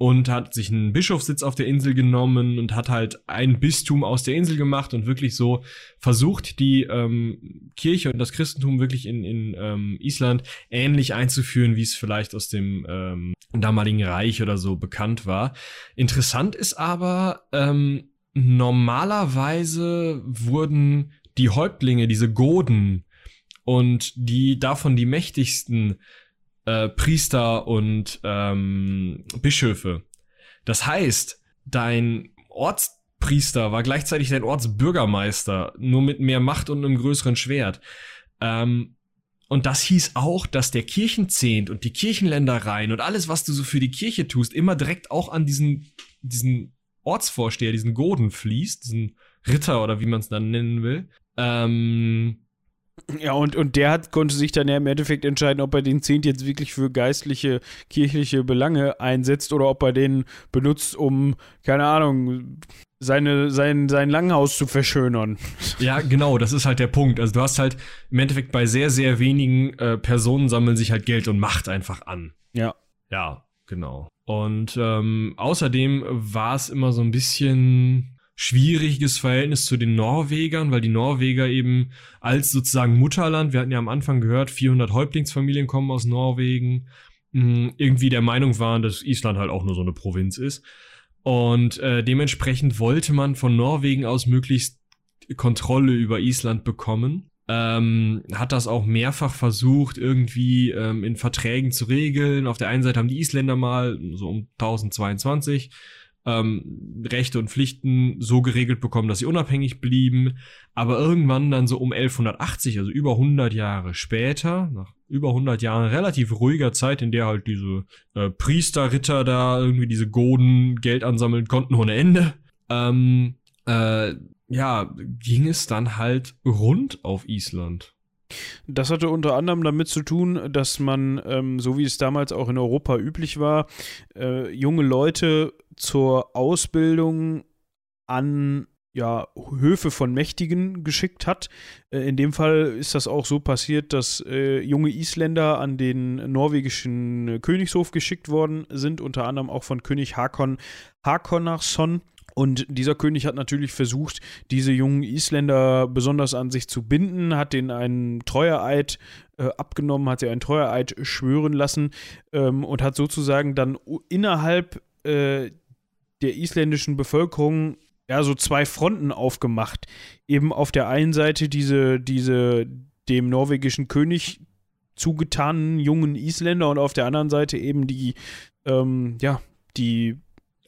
und hat sich einen Bischofssitz auf der Insel genommen und hat halt ein Bistum aus der Insel gemacht und wirklich so versucht, die ähm, Kirche und das Christentum wirklich in, in ähm, Island ähnlich einzuführen, wie es vielleicht aus dem ähm, damaligen Reich oder so bekannt war. Interessant ist aber, ähm, normalerweise wurden die Häuptlinge, diese Goden und die davon die mächtigsten äh, Priester und ähm, Bischöfe. Das heißt, dein Ortspriester war gleichzeitig dein Ortsbürgermeister, nur mit mehr Macht und einem größeren Schwert. Ähm, und das hieß auch, dass der Kirchenzehnt und die Kirchenländereien und alles, was du so für die Kirche tust, immer direkt auch an diesen, diesen Ortsvorsteher, diesen Goden fließt, diesen Ritter oder wie man es dann nennen will. Ähm, ja, und, und der hat, konnte sich dann ja im Endeffekt entscheiden, ob er den Zehnt jetzt wirklich für geistliche, kirchliche Belange einsetzt oder ob er den benutzt, um, keine Ahnung, seine, sein, sein Langhaus zu verschönern. Ja, genau, das ist halt der Punkt. Also du hast halt im Endeffekt bei sehr, sehr wenigen äh, Personen sammeln sich halt Geld und Macht einfach an. Ja. Ja, genau. Und ähm, außerdem war es immer so ein bisschen schwieriges Verhältnis zu den Norwegern, weil die Norweger eben als sozusagen Mutterland, wir hatten ja am Anfang gehört, 400 Häuptlingsfamilien kommen aus Norwegen, hm, irgendwie der Meinung waren, dass Island halt auch nur so eine Provinz ist. Und äh, dementsprechend wollte man von Norwegen aus möglichst Kontrolle über Island bekommen. Ähm, hat das auch mehrfach versucht, irgendwie ähm, in Verträgen zu regeln. Auf der einen Seite haben die Isländer mal, so um 1022, ähm, Rechte und Pflichten so geregelt bekommen, dass sie unabhängig blieben. Aber irgendwann dann so um 1180, also über 100 Jahre später, nach über 100 Jahren relativ ruhiger Zeit, in der halt diese äh, Priesterritter da irgendwie diese Goden Geld ansammeln konnten ohne Ende, ähm, äh, ja, ging es dann halt rund auf Island. Das hatte unter anderem damit zu tun, dass man, ähm, so wie es damals auch in Europa üblich war, äh, junge Leute zur Ausbildung an ja, Höfe von Mächtigen geschickt hat. Äh, in dem Fall ist das auch so passiert, dass äh, junge Isländer an den norwegischen Königshof geschickt worden sind, unter anderem auch von König Hakon Hakonarsson. Und dieser König hat natürlich versucht, diese jungen Isländer besonders an sich zu binden, hat denen einen Treueeid äh, abgenommen, hat sie einen Treueeid schwören lassen ähm, und hat sozusagen dann innerhalb äh, der isländischen Bevölkerung ja so zwei Fronten aufgemacht. Eben auf der einen Seite diese, diese dem norwegischen König zugetanen jungen Isländer und auf der anderen Seite eben die, ähm, ja, die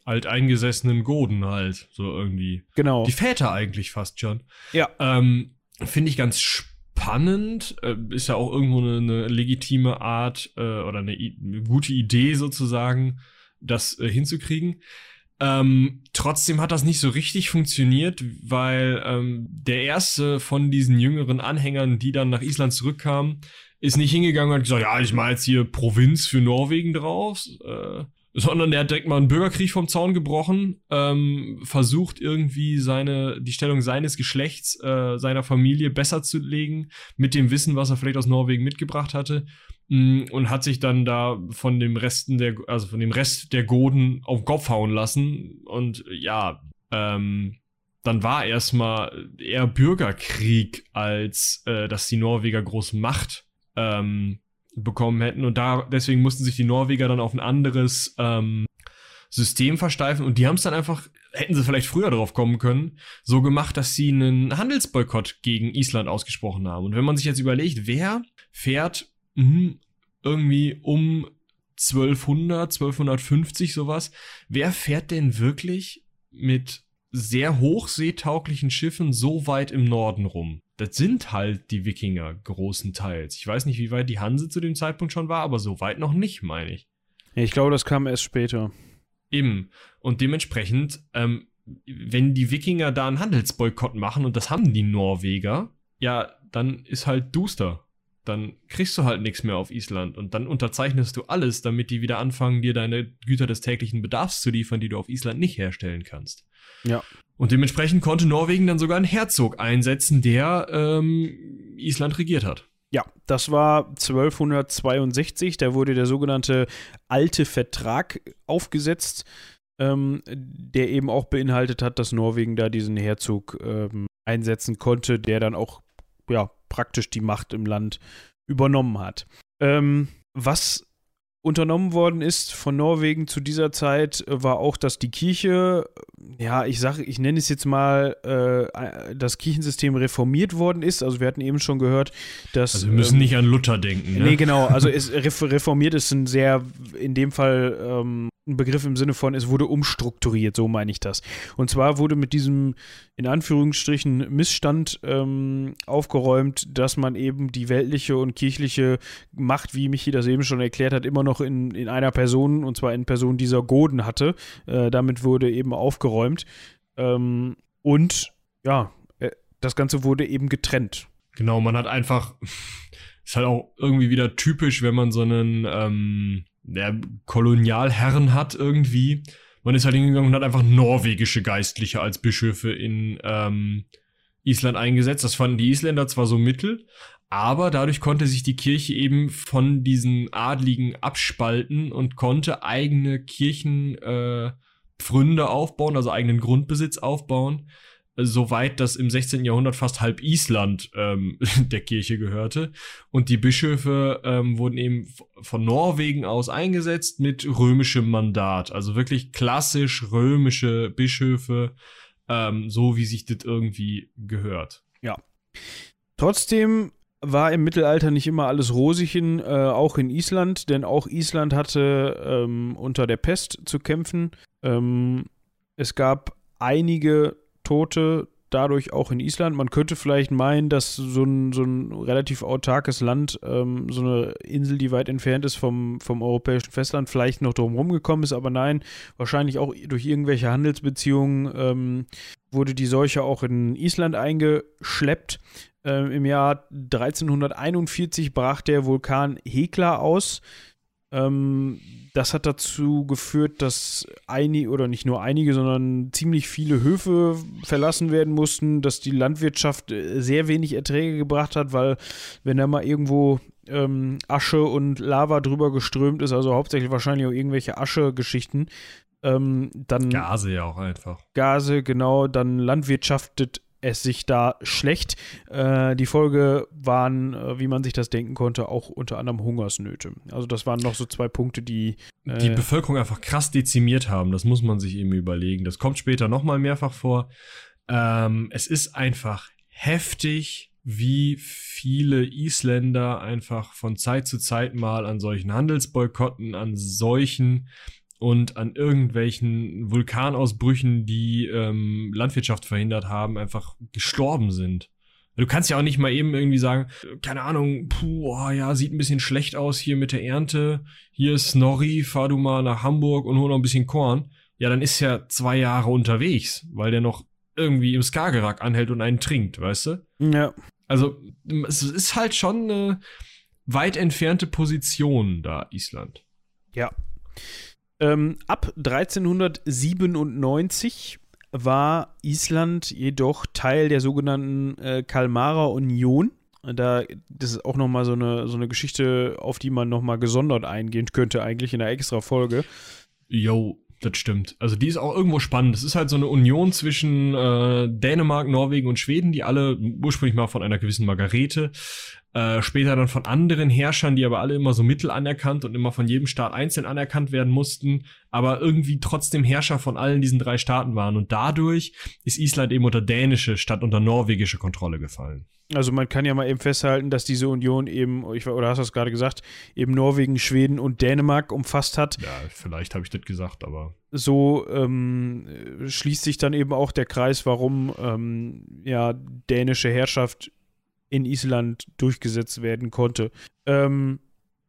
alteingesessenen Goden halt, so irgendwie. Genau. Die Väter eigentlich fast schon. Ja. Ähm, Finde ich ganz spannend. Äh, ist ja auch irgendwo eine, eine legitime Art äh, oder eine, eine, gute Idee sozusagen, das äh, hinzukriegen. Ähm, trotzdem hat das nicht so richtig funktioniert, weil ähm, der erste von diesen jüngeren Anhängern, die dann nach Island zurückkamen, ist nicht hingegangen und hat gesagt, ja, ich mache jetzt hier Provinz für Norwegen drauf, äh, sondern der hat direkt mal einen Bürgerkrieg vom Zaun gebrochen, ähm, versucht irgendwie seine, die Stellung seines Geschlechts, äh, seiner Familie besser zu legen, mit dem Wissen, was er vielleicht aus Norwegen mitgebracht hatte, mh, mm, und hat sich dann da von dem Resten der, also von dem Rest der Goden auf den Kopf hauen lassen. Und ja, ähm, dann war erstmal eher Bürgerkrieg, als äh, dass die Norweger große Macht ähm, bekommen hätten. Und da deswegen mussten sich die Norweger dann auf ein anderes ähm, System versteifen. Und die haben es dann einfach, hätten sie vielleicht früher drauf kommen können, so gemacht, dass sie einen Handelsboykott gegen Island ausgesprochen haben. Und wenn man sich jetzt überlegt, wer fährt mh, irgendwie um 1200, 1250 sowas, wer fährt denn wirklich mit sehr hochseetauglichen Schiffen so weit im Norden rum? Das sind halt die Wikinger großenteils. Ich weiß nicht, wie weit die Hanse zu dem Zeitpunkt schon war, aber so weit noch nicht, meine ich. Ja, ich glaube, das kam erst später. Eben. Und dementsprechend ähm, wenn die Wikinger da einen Handelsboykott machen und das haben die Norweger, ja, dann ist halt duster. Dann kriegst du halt nichts mehr auf Island und dann unterzeichnest du alles, damit die wieder anfangen, dir deine Güter des täglichen Bedarfs zu liefern, die du auf Island nicht herstellen kannst. Ja. Und dementsprechend konnte Norwegen dann sogar einen Herzog einsetzen, der ähm, Island regiert hat. Ja, das war 1262. Da wurde der sogenannte Alte Vertrag aufgesetzt, ähm, der eben auch beinhaltet hat, dass Norwegen da diesen Herzog ähm, einsetzen konnte, der dann auch ja, praktisch die Macht im Land übernommen hat. Ähm, was unternommen worden ist von Norwegen zu dieser Zeit, war auch, dass die Kirche, ja, ich sage, ich nenne es jetzt mal, äh, das Kirchensystem reformiert worden ist. Also wir hatten eben schon gehört, dass. Also wir müssen ähm, nicht an Luther denken. Ne? Nee, genau. Also es, reformiert ist ein sehr, in dem Fall ähm, ein Begriff im Sinne von, es wurde umstrukturiert, so meine ich das. Und zwar wurde mit diesem, in Anführungsstrichen, Missstand ähm, aufgeräumt, dass man eben die weltliche und kirchliche Macht, wie Michi das eben schon erklärt hat, immer noch in, in einer Person, und zwar in Person dieser Goden hatte. Äh, damit wurde eben aufgeräumt. Ähm, und ja, äh, das Ganze wurde eben getrennt. Genau, man hat einfach, ist halt auch irgendwie wieder typisch, wenn man so einen, ähm der Kolonialherren hat irgendwie. Man ist halt hingegangen und hat einfach norwegische Geistliche als Bischöfe in ähm, Island eingesetzt. Das fanden die Isländer zwar so mittel, aber dadurch konnte sich die Kirche eben von diesen Adligen abspalten und konnte eigene Kirchenpfründe äh, aufbauen, also eigenen Grundbesitz aufbauen, soweit das im 16. Jahrhundert fast halb Island ähm, der Kirche gehörte. Und die Bischöfe ähm, wurden eben von Norwegen aus eingesetzt mit römischem Mandat. Also wirklich klassisch römische Bischöfe, ähm, so wie sich das irgendwie gehört. Ja. Trotzdem war im Mittelalter nicht immer alles Rosichen, äh, auch in Island, denn auch Island hatte ähm, unter der Pest zu kämpfen. Ähm, es gab einige Tote dadurch auch in Island. Man könnte vielleicht meinen, dass so ein, so ein relativ autarkes Land, ähm, so eine Insel, die weit entfernt ist vom, vom europäischen Festland, vielleicht noch drumherum gekommen ist, aber nein, wahrscheinlich auch durch irgendwelche Handelsbeziehungen ähm, wurde die Seuche auch in Island eingeschleppt. Ähm, Im Jahr 1341 brach der Vulkan Hekla aus. Ähm, das hat dazu geführt, dass einige, oder nicht nur einige, sondern ziemlich viele Höfe verlassen werden mussten, dass die Landwirtschaft äh, sehr wenig Erträge gebracht hat, weil wenn da mal irgendwo ähm, Asche und Lava drüber geströmt ist, also hauptsächlich wahrscheinlich auch irgendwelche Asche-Geschichten, ähm, dann. Gase ja auch einfach. Gase, genau, dann landwirtschaftet es sich da schlecht. Äh, die Folge waren, äh, wie man sich das denken konnte, auch unter anderem Hungersnöte. Also das waren noch so zwei Punkte, die äh, die Bevölkerung einfach krass dezimiert haben. Das muss man sich eben überlegen. Das kommt später nochmal mehrfach vor. Ähm, es ist einfach heftig, wie viele Isländer einfach von Zeit zu Zeit mal an solchen Handelsboykotten, an solchen und an irgendwelchen Vulkanausbrüchen, die ähm, Landwirtschaft verhindert haben, einfach gestorben sind. Du kannst ja auch nicht mal eben irgendwie sagen, keine Ahnung, puh, oh ja, sieht ein bisschen schlecht aus hier mit der Ernte. Hier ist Snorri, fahr du mal nach Hamburg und hol noch ein bisschen Korn. Ja, dann ist er zwei Jahre unterwegs, weil der noch irgendwie im Skagerrak anhält und einen trinkt, weißt du? Ja. Also, es ist halt schon eine weit entfernte Position da, Island. Ja. Ähm, ab 1397 war Island jedoch Teil der sogenannten äh, Kalmarer Union. Da, das ist auch nochmal so eine, so eine Geschichte, auf die man nochmal gesondert eingehen könnte, eigentlich in einer extra Folge. Jo, das stimmt. Also die ist auch irgendwo spannend. Es ist halt so eine Union zwischen äh, Dänemark, Norwegen und Schweden, die alle ursprünglich mal von einer gewissen Margarete äh, später dann von anderen Herrschern, die aber alle immer so mittel anerkannt und immer von jedem Staat einzeln anerkannt werden mussten, aber irgendwie trotzdem Herrscher von allen diesen drei Staaten waren. Und dadurch ist Island eben unter dänische statt unter norwegische Kontrolle gefallen. Also man kann ja mal eben festhalten, dass diese Union eben, oder hast du es gerade gesagt, eben Norwegen, Schweden und Dänemark umfasst hat. Ja, vielleicht habe ich das gesagt, aber. So ähm, schließt sich dann eben auch der Kreis, warum ähm, ja dänische Herrschaft in Island durchgesetzt werden konnte. Ähm,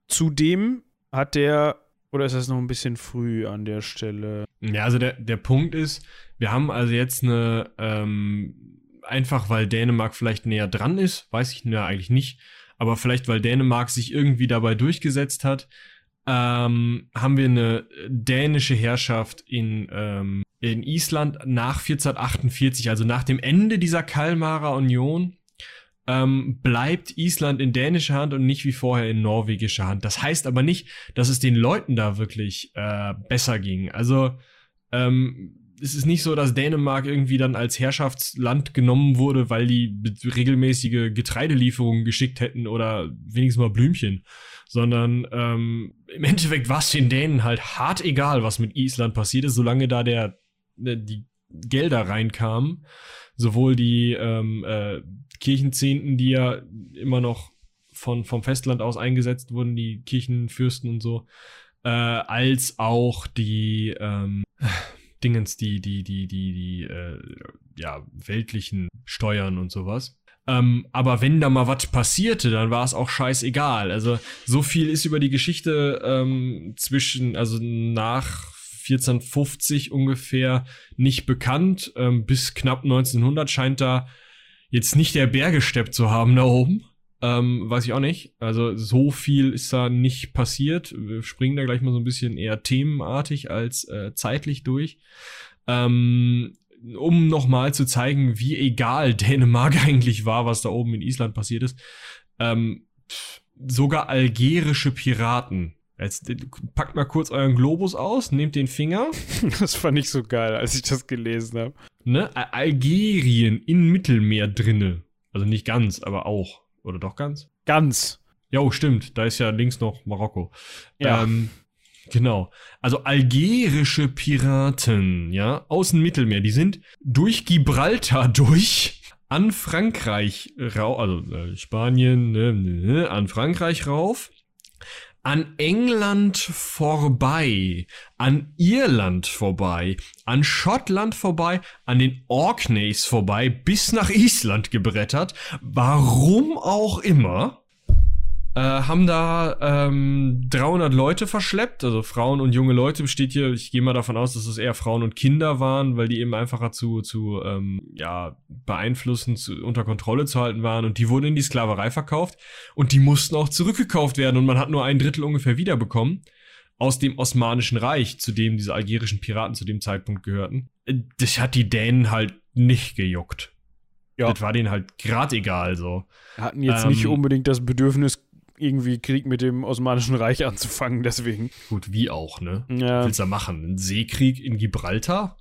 zudem hat der Oder ist das noch ein bisschen früh an der Stelle? Ja, also der, der Punkt ist, wir haben also jetzt eine, ähm, einfach weil Dänemark vielleicht näher dran ist, weiß ich ja eigentlich nicht, aber vielleicht weil Dänemark sich irgendwie dabei durchgesetzt hat, ähm, haben wir eine dänische Herrschaft in, ähm, in Island nach 1448, also nach dem Ende dieser Kalmarer Union, ähm, bleibt Island in dänischer Hand und nicht wie vorher in norwegischer Hand. Das heißt aber nicht, dass es den Leuten da wirklich äh, besser ging. Also ähm, es ist nicht so, dass Dänemark irgendwie dann als Herrschaftsland genommen wurde, weil die regelmäßige Getreidelieferungen geschickt hätten oder wenigstens mal Blümchen, sondern ähm, im Endeffekt war es den Dänen halt hart egal, was mit Island passiert ist, solange da der, der die Gelder reinkamen, sowohl die ähm, äh, Kirchenzehnten, die ja immer noch von, vom Festland aus eingesetzt wurden, die Kirchenfürsten und so, äh, als auch die ähm, Dingens, die, die, die, die, die, äh, ja, weltlichen Steuern und sowas. Ähm, aber wenn da mal was passierte, dann war es auch scheißegal. Also so viel ist über die Geschichte ähm, zwischen, also nach 1450 ungefähr nicht bekannt. Ähm, bis knapp 1900 scheint da jetzt nicht der Bär gesteppt zu haben da oben. Ähm, weiß ich auch nicht. Also so viel ist da nicht passiert. Wir springen da gleich mal so ein bisschen eher themenartig als äh, zeitlich durch. Ähm, um nochmal zu zeigen, wie egal Dänemark eigentlich war, was da oben in Island passiert ist. Ähm, sogar algerische Piraten. Jetzt packt mal kurz euren Globus aus, nehmt den Finger. Das fand ich so geil, als ich das gelesen habe. Ne? Algerien in Mittelmeer drinne. Also nicht ganz, aber auch. Oder doch ganz? Ganz. Jo, stimmt. Da ist ja links noch Marokko. Ja. Ähm, genau. Also algerische Piraten, ja, aus dem Mittelmeer, die sind durch Gibraltar durch an Frankreich rauf, also äh, Spanien, ne, ne, an Frankreich rauf, an England vorbei, an Irland vorbei, an Schottland vorbei, an den Orkneys vorbei, bis nach Island gebrettert. Warum auch immer äh, haben da ähm, 300 Leute verschleppt, also Frauen und junge Leute besteht hier. Ich gehe mal davon aus, dass es eher Frauen und Kinder waren, weil die eben einfacher zu, zu ähm, ja, beeinflussen, zu, unter Kontrolle zu halten waren und die wurden in die Sklaverei verkauft und die mussten auch zurückgekauft werden und man hat nur ein Drittel ungefähr wiederbekommen aus dem Osmanischen Reich, zu dem diese algerischen Piraten zu dem Zeitpunkt gehörten. Äh, das hat die Dänen halt nicht gejuckt. Ja. Das war denen halt grad egal so. Hatten jetzt Ähm, nicht unbedingt das Bedürfnis, irgendwie Krieg mit dem Osmanischen Reich anzufangen, deswegen. Gut, wie auch, ne? Ja. Was willst du da machen? Ein Seekrieg in Gibraltar?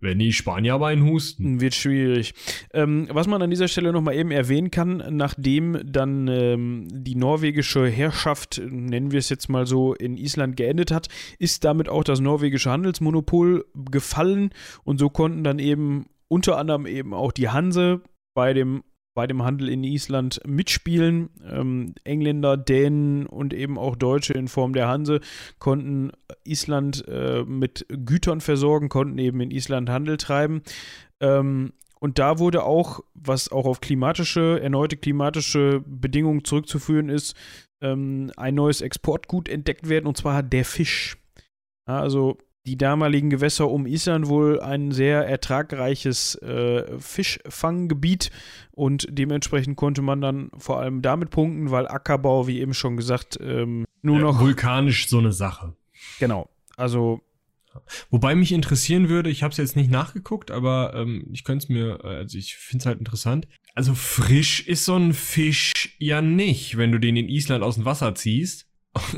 Wenn die Spanier aber einen husten. Wird schwierig. Ähm, was man an dieser Stelle nochmal eben erwähnen kann, nachdem dann ähm, die norwegische Herrschaft, nennen wir es jetzt mal so, in Island geendet hat, ist damit auch das norwegische Handelsmonopol gefallen und so konnten dann eben unter anderem eben auch die Hanse bei dem bei dem Handel in Island mitspielen. Ähm, Engländer, Dänen und eben auch Deutsche in Form der Hanse konnten Island äh, mit Gütern versorgen, konnten eben in Island Handel treiben. Ähm, und da wurde auch, was auch auf klimatische, erneute klimatische Bedingungen zurückzuführen ist, ähm, ein neues Exportgut entdeckt werden, und zwar der Fisch. Also die damaligen Gewässer um Island wohl ein sehr ertragreiches äh, Fischfanggebiet und dementsprechend konnte man dann vor allem damit punkten, weil Ackerbau, wie eben schon gesagt, ähm, nur Äh, noch. vulkanisch so eine Sache. Genau. Also, Wobei mich interessieren würde, ich habe es jetzt nicht nachgeguckt, aber ähm, ich könnte es mir, äh, also ich finde es halt interessant. Also frisch ist so ein Fisch ja nicht, wenn du den in Island aus dem Wasser ziehst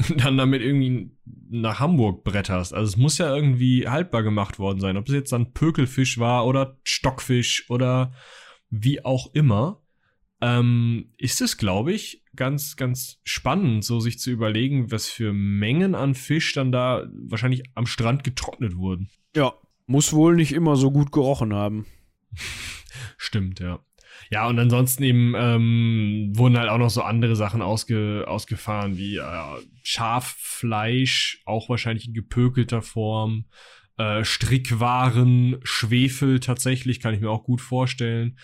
und dann damit irgendwie nach Hamburg bretterst. Also es muss ja irgendwie haltbar gemacht worden sein. Ob es jetzt dann Pökelfisch war oder Stockfisch oder wie auch immer, ähm, ist es, glaube ich, ganz, ganz spannend, so sich zu überlegen, was für Mengen an Fisch dann da wahrscheinlich am Strand getrocknet wurden. ja, muss wohl nicht immer so gut gerochen haben. Stimmt, ja. Ja, und ansonsten eben ähm, wurden halt auch noch so andere Sachen ausge, ausgefahren, wie äh, Schaffleisch, auch wahrscheinlich in gepökelter Form, äh, Strickwaren, Schwefel tatsächlich, kann ich mir auch gut vorstellen.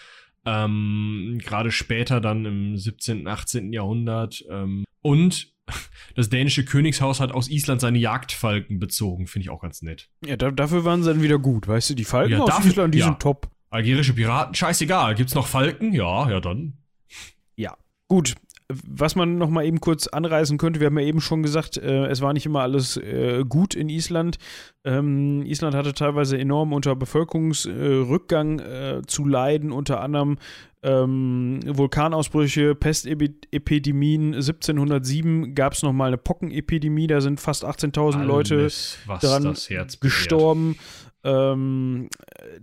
Ähm, Gerade später dann im 17., 18. Jahrhundert. Ähm, und das dänische Königshaus hat aus Island seine Jagdfalken bezogen. Finde ich auch ganz nett. Ja, da, dafür waren sie dann wieder gut, weißt du? Die Falken Ja, aus dafür- Island, die ja. sind top. Algerische Piraten, scheißegal. Gibt's noch Falken? Ja, ja dann. Gut, was man noch mal eben kurz anreißen könnte, wir haben ja eben schon gesagt, äh, es war nicht immer alles äh, gut in Island. Ähm, Island hatte teilweise enorm unter Bevölkerungsrückgang äh, zu leiden, unter anderem ähm, Vulkanausbrüche, Pestepidemien. 1707 gab es noch mal eine Pockenepidemie, da sind fast 18.000 Leute dran gestorben. Ähm,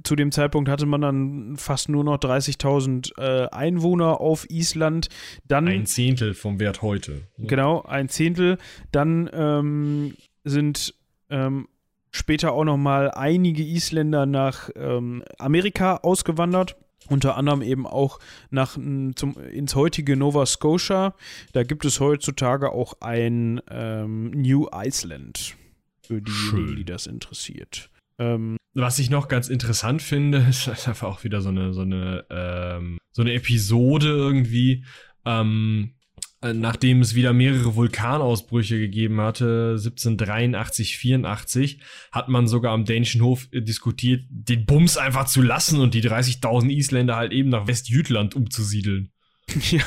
zu dem Zeitpunkt hatte man dann fast nur noch 30.000 äh, Einwohner auf Island. Dann Ein Zehntel vom Wert heute. Genau, ein Zehntel. Dann ähm, sind ähm, später auch noch mal einige Isländer nach ähm, Amerika ausgewandert. Unter anderem eben auch nach, zum, ins heutige Nova Scotia. Da gibt es heutzutage auch ein ähm, New Iceland. Für diejenigen, die das interessiert. Ähm, Was ich noch ganz interessant finde, ist einfach auch wieder so eine, so eine, ähm, so eine Episode irgendwie, ähm, äh, nachdem es wieder mehrere Vulkanausbrüche gegeben hatte, 1783, 84, hat man sogar am dänischen Hof äh, diskutiert, den Bums einfach zu lassen und die 30.000 Isländer halt eben nach Westjütland umzusiedeln. Ja,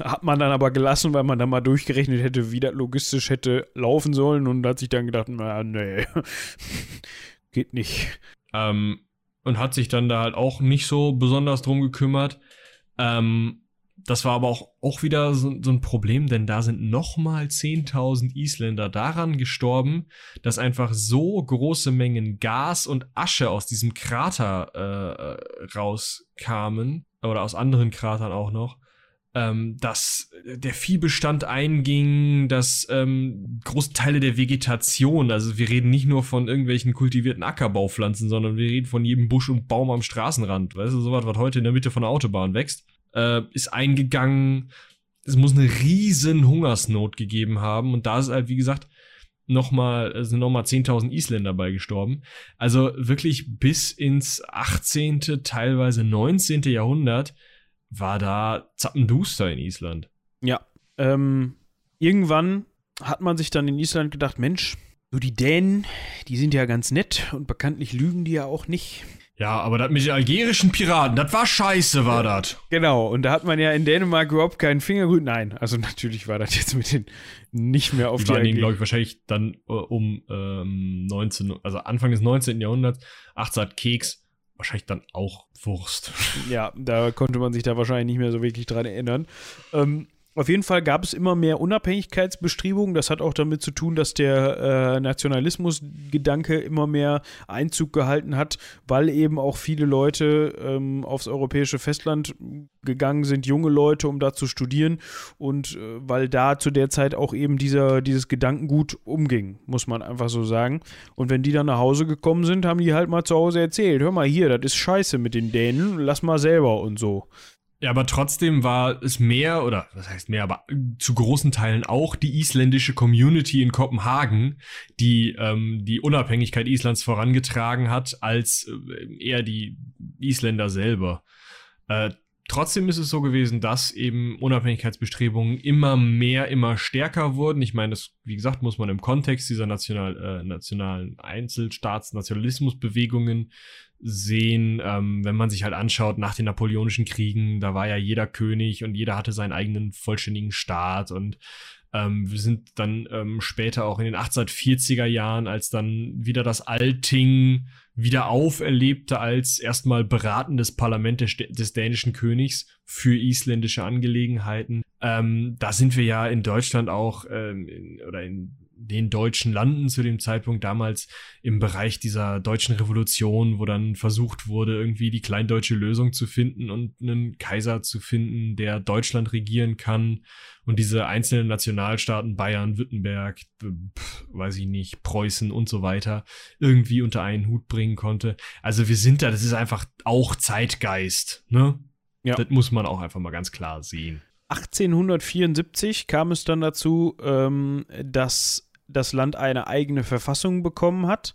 hat man dann aber gelassen, weil man dann mal durchgerechnet hätte, wie das logistisch hätte laufen sollen und hat sich dann gedacht, na, nee, geht nicht. Ähm, und hat sich dann da halt auch nicht so besonders drum gekümmert. Ähm, das war aber auch, auch wieder so, so ein Problem, denn da sind nochmal 10.000 Isländer daran gestorben, dass einfach so große Mengen Gas und Asche aus diesem Krater äh, äh, rauskamen, oder aus anderen Kratern auch noch, ähm, dass der Viehbestand einging, dass ähm, große Teile der Vegetation, also wir reden nicht nur von irgendwelchen kultivierten Ackerbaupflanzen, sondern wir reden von jedem Busch und Baum am Straßenrand, weißt du, sowas, was heute in der Mitte von der Autobahn wächst, äh, ist eingegangen. Es muss eine riesen Hungersnot gegeben haben und da ist halt, wie gesagt, nochmal, sind nochmal 10.000 Isländer bei gestorben. Also wirklich bis ins 18., teilweise 19. Jahrhundert war da zappenduster in Island. Ja, ähm, irgendwann hat man sich dann in Island gedacht, Mensch, so die Dänen, die sind ja ganz nett und bekanntlich lügen die ja auch nicht. Ja, aber das mit den algerischen Piraten, das war scheiße, war das. Genau, und da hat man ja in Dänemark überhaupt keinen Fingergrün. Nein, also natürlich war das jetzt mit den nicht mehr auf Die die, waren glaube ich, wahrscheinlich dann äh, um ähm, 19, also Anfang des 19. Jahrhunderts, 18 Keks, wahrscheinlich dann auch Wurst. Ja, da konnte man sich da wahrscheinlich nicht mehr so wirklich dran erinnern. Ähm, auf jeden Fall gab es immer mehr Unabhängigkeitsbestrebungen. Das hat auch damit zu tun, dass der äh, Nationalismusgedanke immer mehr Einzug gehalten hat, weil eben auch viele Leute ähm, aufs europäische Festland gegangen sind, junge Leute, um da zu studieren und äh, weil da zu der Zeit auch eben dieser, dieses Gedankengut umging, muss man einfach so sagen. Und wenn die dann nach Hause gekommen sind, haben die halt mal zu Hause erzählt, hör mal hier, das ist scheiße mit den Dänen, lass mal selber und so. Ja, aber trotzdem war es mehr, oder was heißt mehr, aber zu großen Teilen auch die isländische Community in Kopenhagen, die ähm, die Unabhängigkeit Islands vorangetragen hat, als äh, eher die Isländer selber. Äh, Trotzdem ist es so gewesen, dass eben Unabhängigkeitsbestrebungen immer mehr, immer stärker wurden. Ich meine, das, wie gesagt, muss man im Kontext dieser national, äh, nationalen Einzelstaats-Nationalismusbewegungen sehen. Ähm, wenn man sich halt anschaut, nach den Napoleonischen Kriegen, da war ja jeder König und jeder hatte seinen eigenen vollständigen Staat und ähm, wir sind dann ähm, später auch in den 1840er Jahren, als dann wieder das Alting wieder auferlebte als erstmal beratendes Parlament des, des dänischen Königs für isländische Angelegenheiten. Ähm, da sind wir ja in Deutschland auch ähm, in, oder in den deutschen Landen zu dem Zeitpunkt damals im Bereich dieser deutschen Revolution, wo dann versucht wurde, irgendwie die kleindeutsche Lösung zu finden und einen Kaiser zu finden, der Deutschland regieren kann und diese einzelnen Nationalstaaten Bayern, Württemberg, pf, weiß ich nicht, Preußen und so weiter irgendwie unter einen Hut bringen konnte. Also wir sind da, das ist einfach auch Zeitgeist, ne? Ja. Das muss man auch einfach mal ganz klar sehen. 1874 kam es dann dazu, ähm, dass das Land eine eigene Verfassung bekommen hat.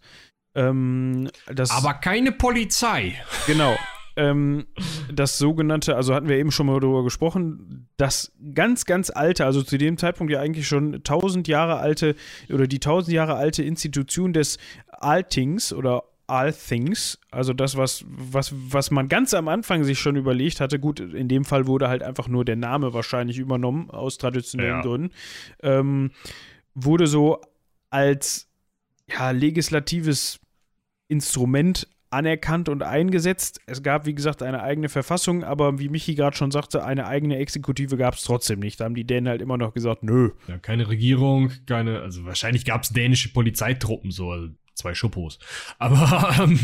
Ähm, Aber keine Polizei. genau. ähm, das sogenannte, also hatten wir eben schon mal darüber gesprochen, das ganz, ganz alte, also zu dem Zeitpunkt ja eigentlich schon 1000 Jahre alte oder die 1000 Jahre alte Institution des Altings oder All Things, also das, was, was, was man ganz am Anfang sich schon überlegt hatte, gut, in dem Fall wurde halt einfach nur der Name wahrscheinlich übernommen, aus traditionellen Ja. Gründen, ähm, wurde so als ja, legislatives Instrument anerkannt und eingesetzt. Es gab, wie gesagt, eine eigene Verfassung, aber wie Michi gerade schon sagte, eine eigene Exekutive gab es trotzdem nicht. Da haben die Dänen halt immer noch gesagt, nö. Ja, keine Regierung, keine, also wahrscheinlich gab es dänische Polizeitruppen, so, also zwei Schuppos. Aber, ähm,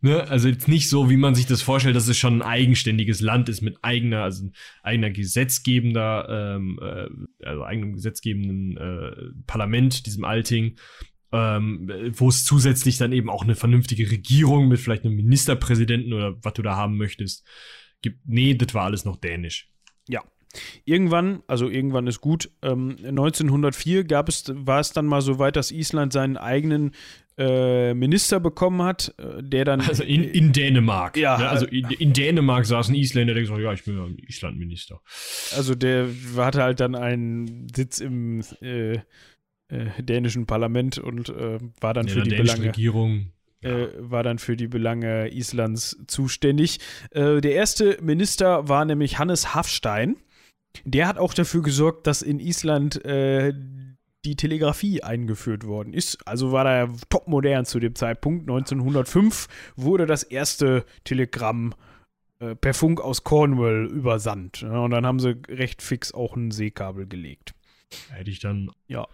ne, also jetzt nicht so, wie man sich das vorstellt, dass es schon ein eigenständiges Land ist mit eigener, also eigener gesetzgebender, ähm, äh, also eigenem gesetzgebenden äh, Parlament, diesem Alting. Ähm, wo es zusätzlich dann eben auch eine vernünftige Regierung mit vielleicht einem Ministerpräsidenten oder was du da haben möchtest gibt. Nee, das war alles noch dänisch. Irgendwann, also irgendwann ist gut, ähm, 1904 gab es, war es dann mal so weit, dass Island seinen eigenen äh, Minister bekommen hat, äh, der dann. Also in, in Dänemark. Ja. Ne? Also in, in Dänemark saß ein Isländer, der gesagt hat, ja, ich bin ja Islandminister. Also der hatte halt dann einen Sitz im äh, äh, dänischen Parlament und war dann In für die Belange. Regierung. Äh, war dann für die Belange Islands zuständig. Der erste Minister war nämlich Hannes Hafstein. Der hat auch dafür gesorgt, dass in Island äh, die Telegrafie eingeführt worden ist. Also war er topmodern zu dem Zeitpunkt. 1905 wurde das erste Telegramm äh, per Funk aus Cornwall übersandt. Ja, und dann haben sie recht fix auch ein Seekabel gelegt. Hätte ich dann. Ja.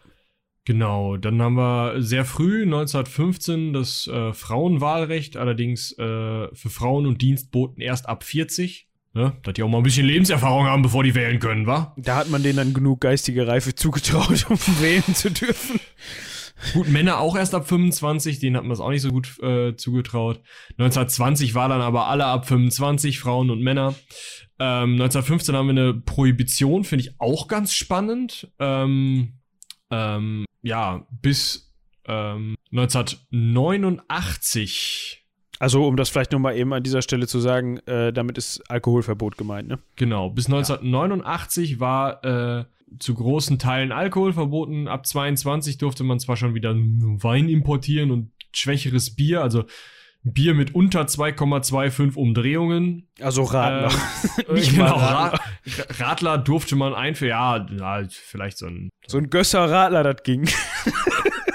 Genau, dann haben wir sehr früh, 1915, das äh, Frauenwahlrecht, allerdings äh, für Frauen und Dienstboten erst ab 40. Ne? Dass die auch mal ein bisschen Lebenserfahrung haben, bevor die wählen können, wa? Da hat man denen dann genug geistige Reife zugetraut, um wählen zu dürfen. Gut, Männer auch erst ab 25, denen hat man es auch nicht so gut äh, zugetraut. 1920 war dann aber alle ab 25, Frauen und Männer. Ähm, 1915 haben wir eine Prohibition, finde ich auch ganz spannend. Ähm, ähm, ja, bis ähm, 1989 Also, um das vielleicht nochmal eben an dieser Stelle zu sagen, äh, damit ist Alkoholverbot gemeint, ne? Genau, bis 1989 war äh, zu großen Teilen Alkohol verboten. Ab 22 durfte man zwar schon wieder Wein importieren und schwächeres Bier, also Bier mit unter 2,25 Umdrehungen. Also Radler. Äh, Nicht genau, mal Radler. Ra- Radler durfte man einführen. Ja, ja, vielleicht so ein. So ein Gösser Radler, das ging.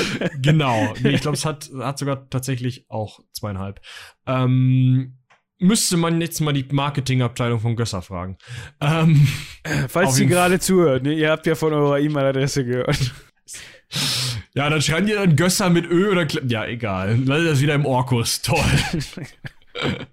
Genau. Nee, ich glaube, es hat, hat sogar tatsächlich auch zweieinhalb. Ähm, müsste man jetzt mal die Marketingabteilung von Gösser fragen. Ähm, Falls Auf Sie gerade zuhört, ne? ihr habt ja von eurer E-Mail-Adresse gehört. Ja, dann schreiben die dann Gösser mit Ö oder Kle Ja, egal. Lass das wieder im Orkus. Toll.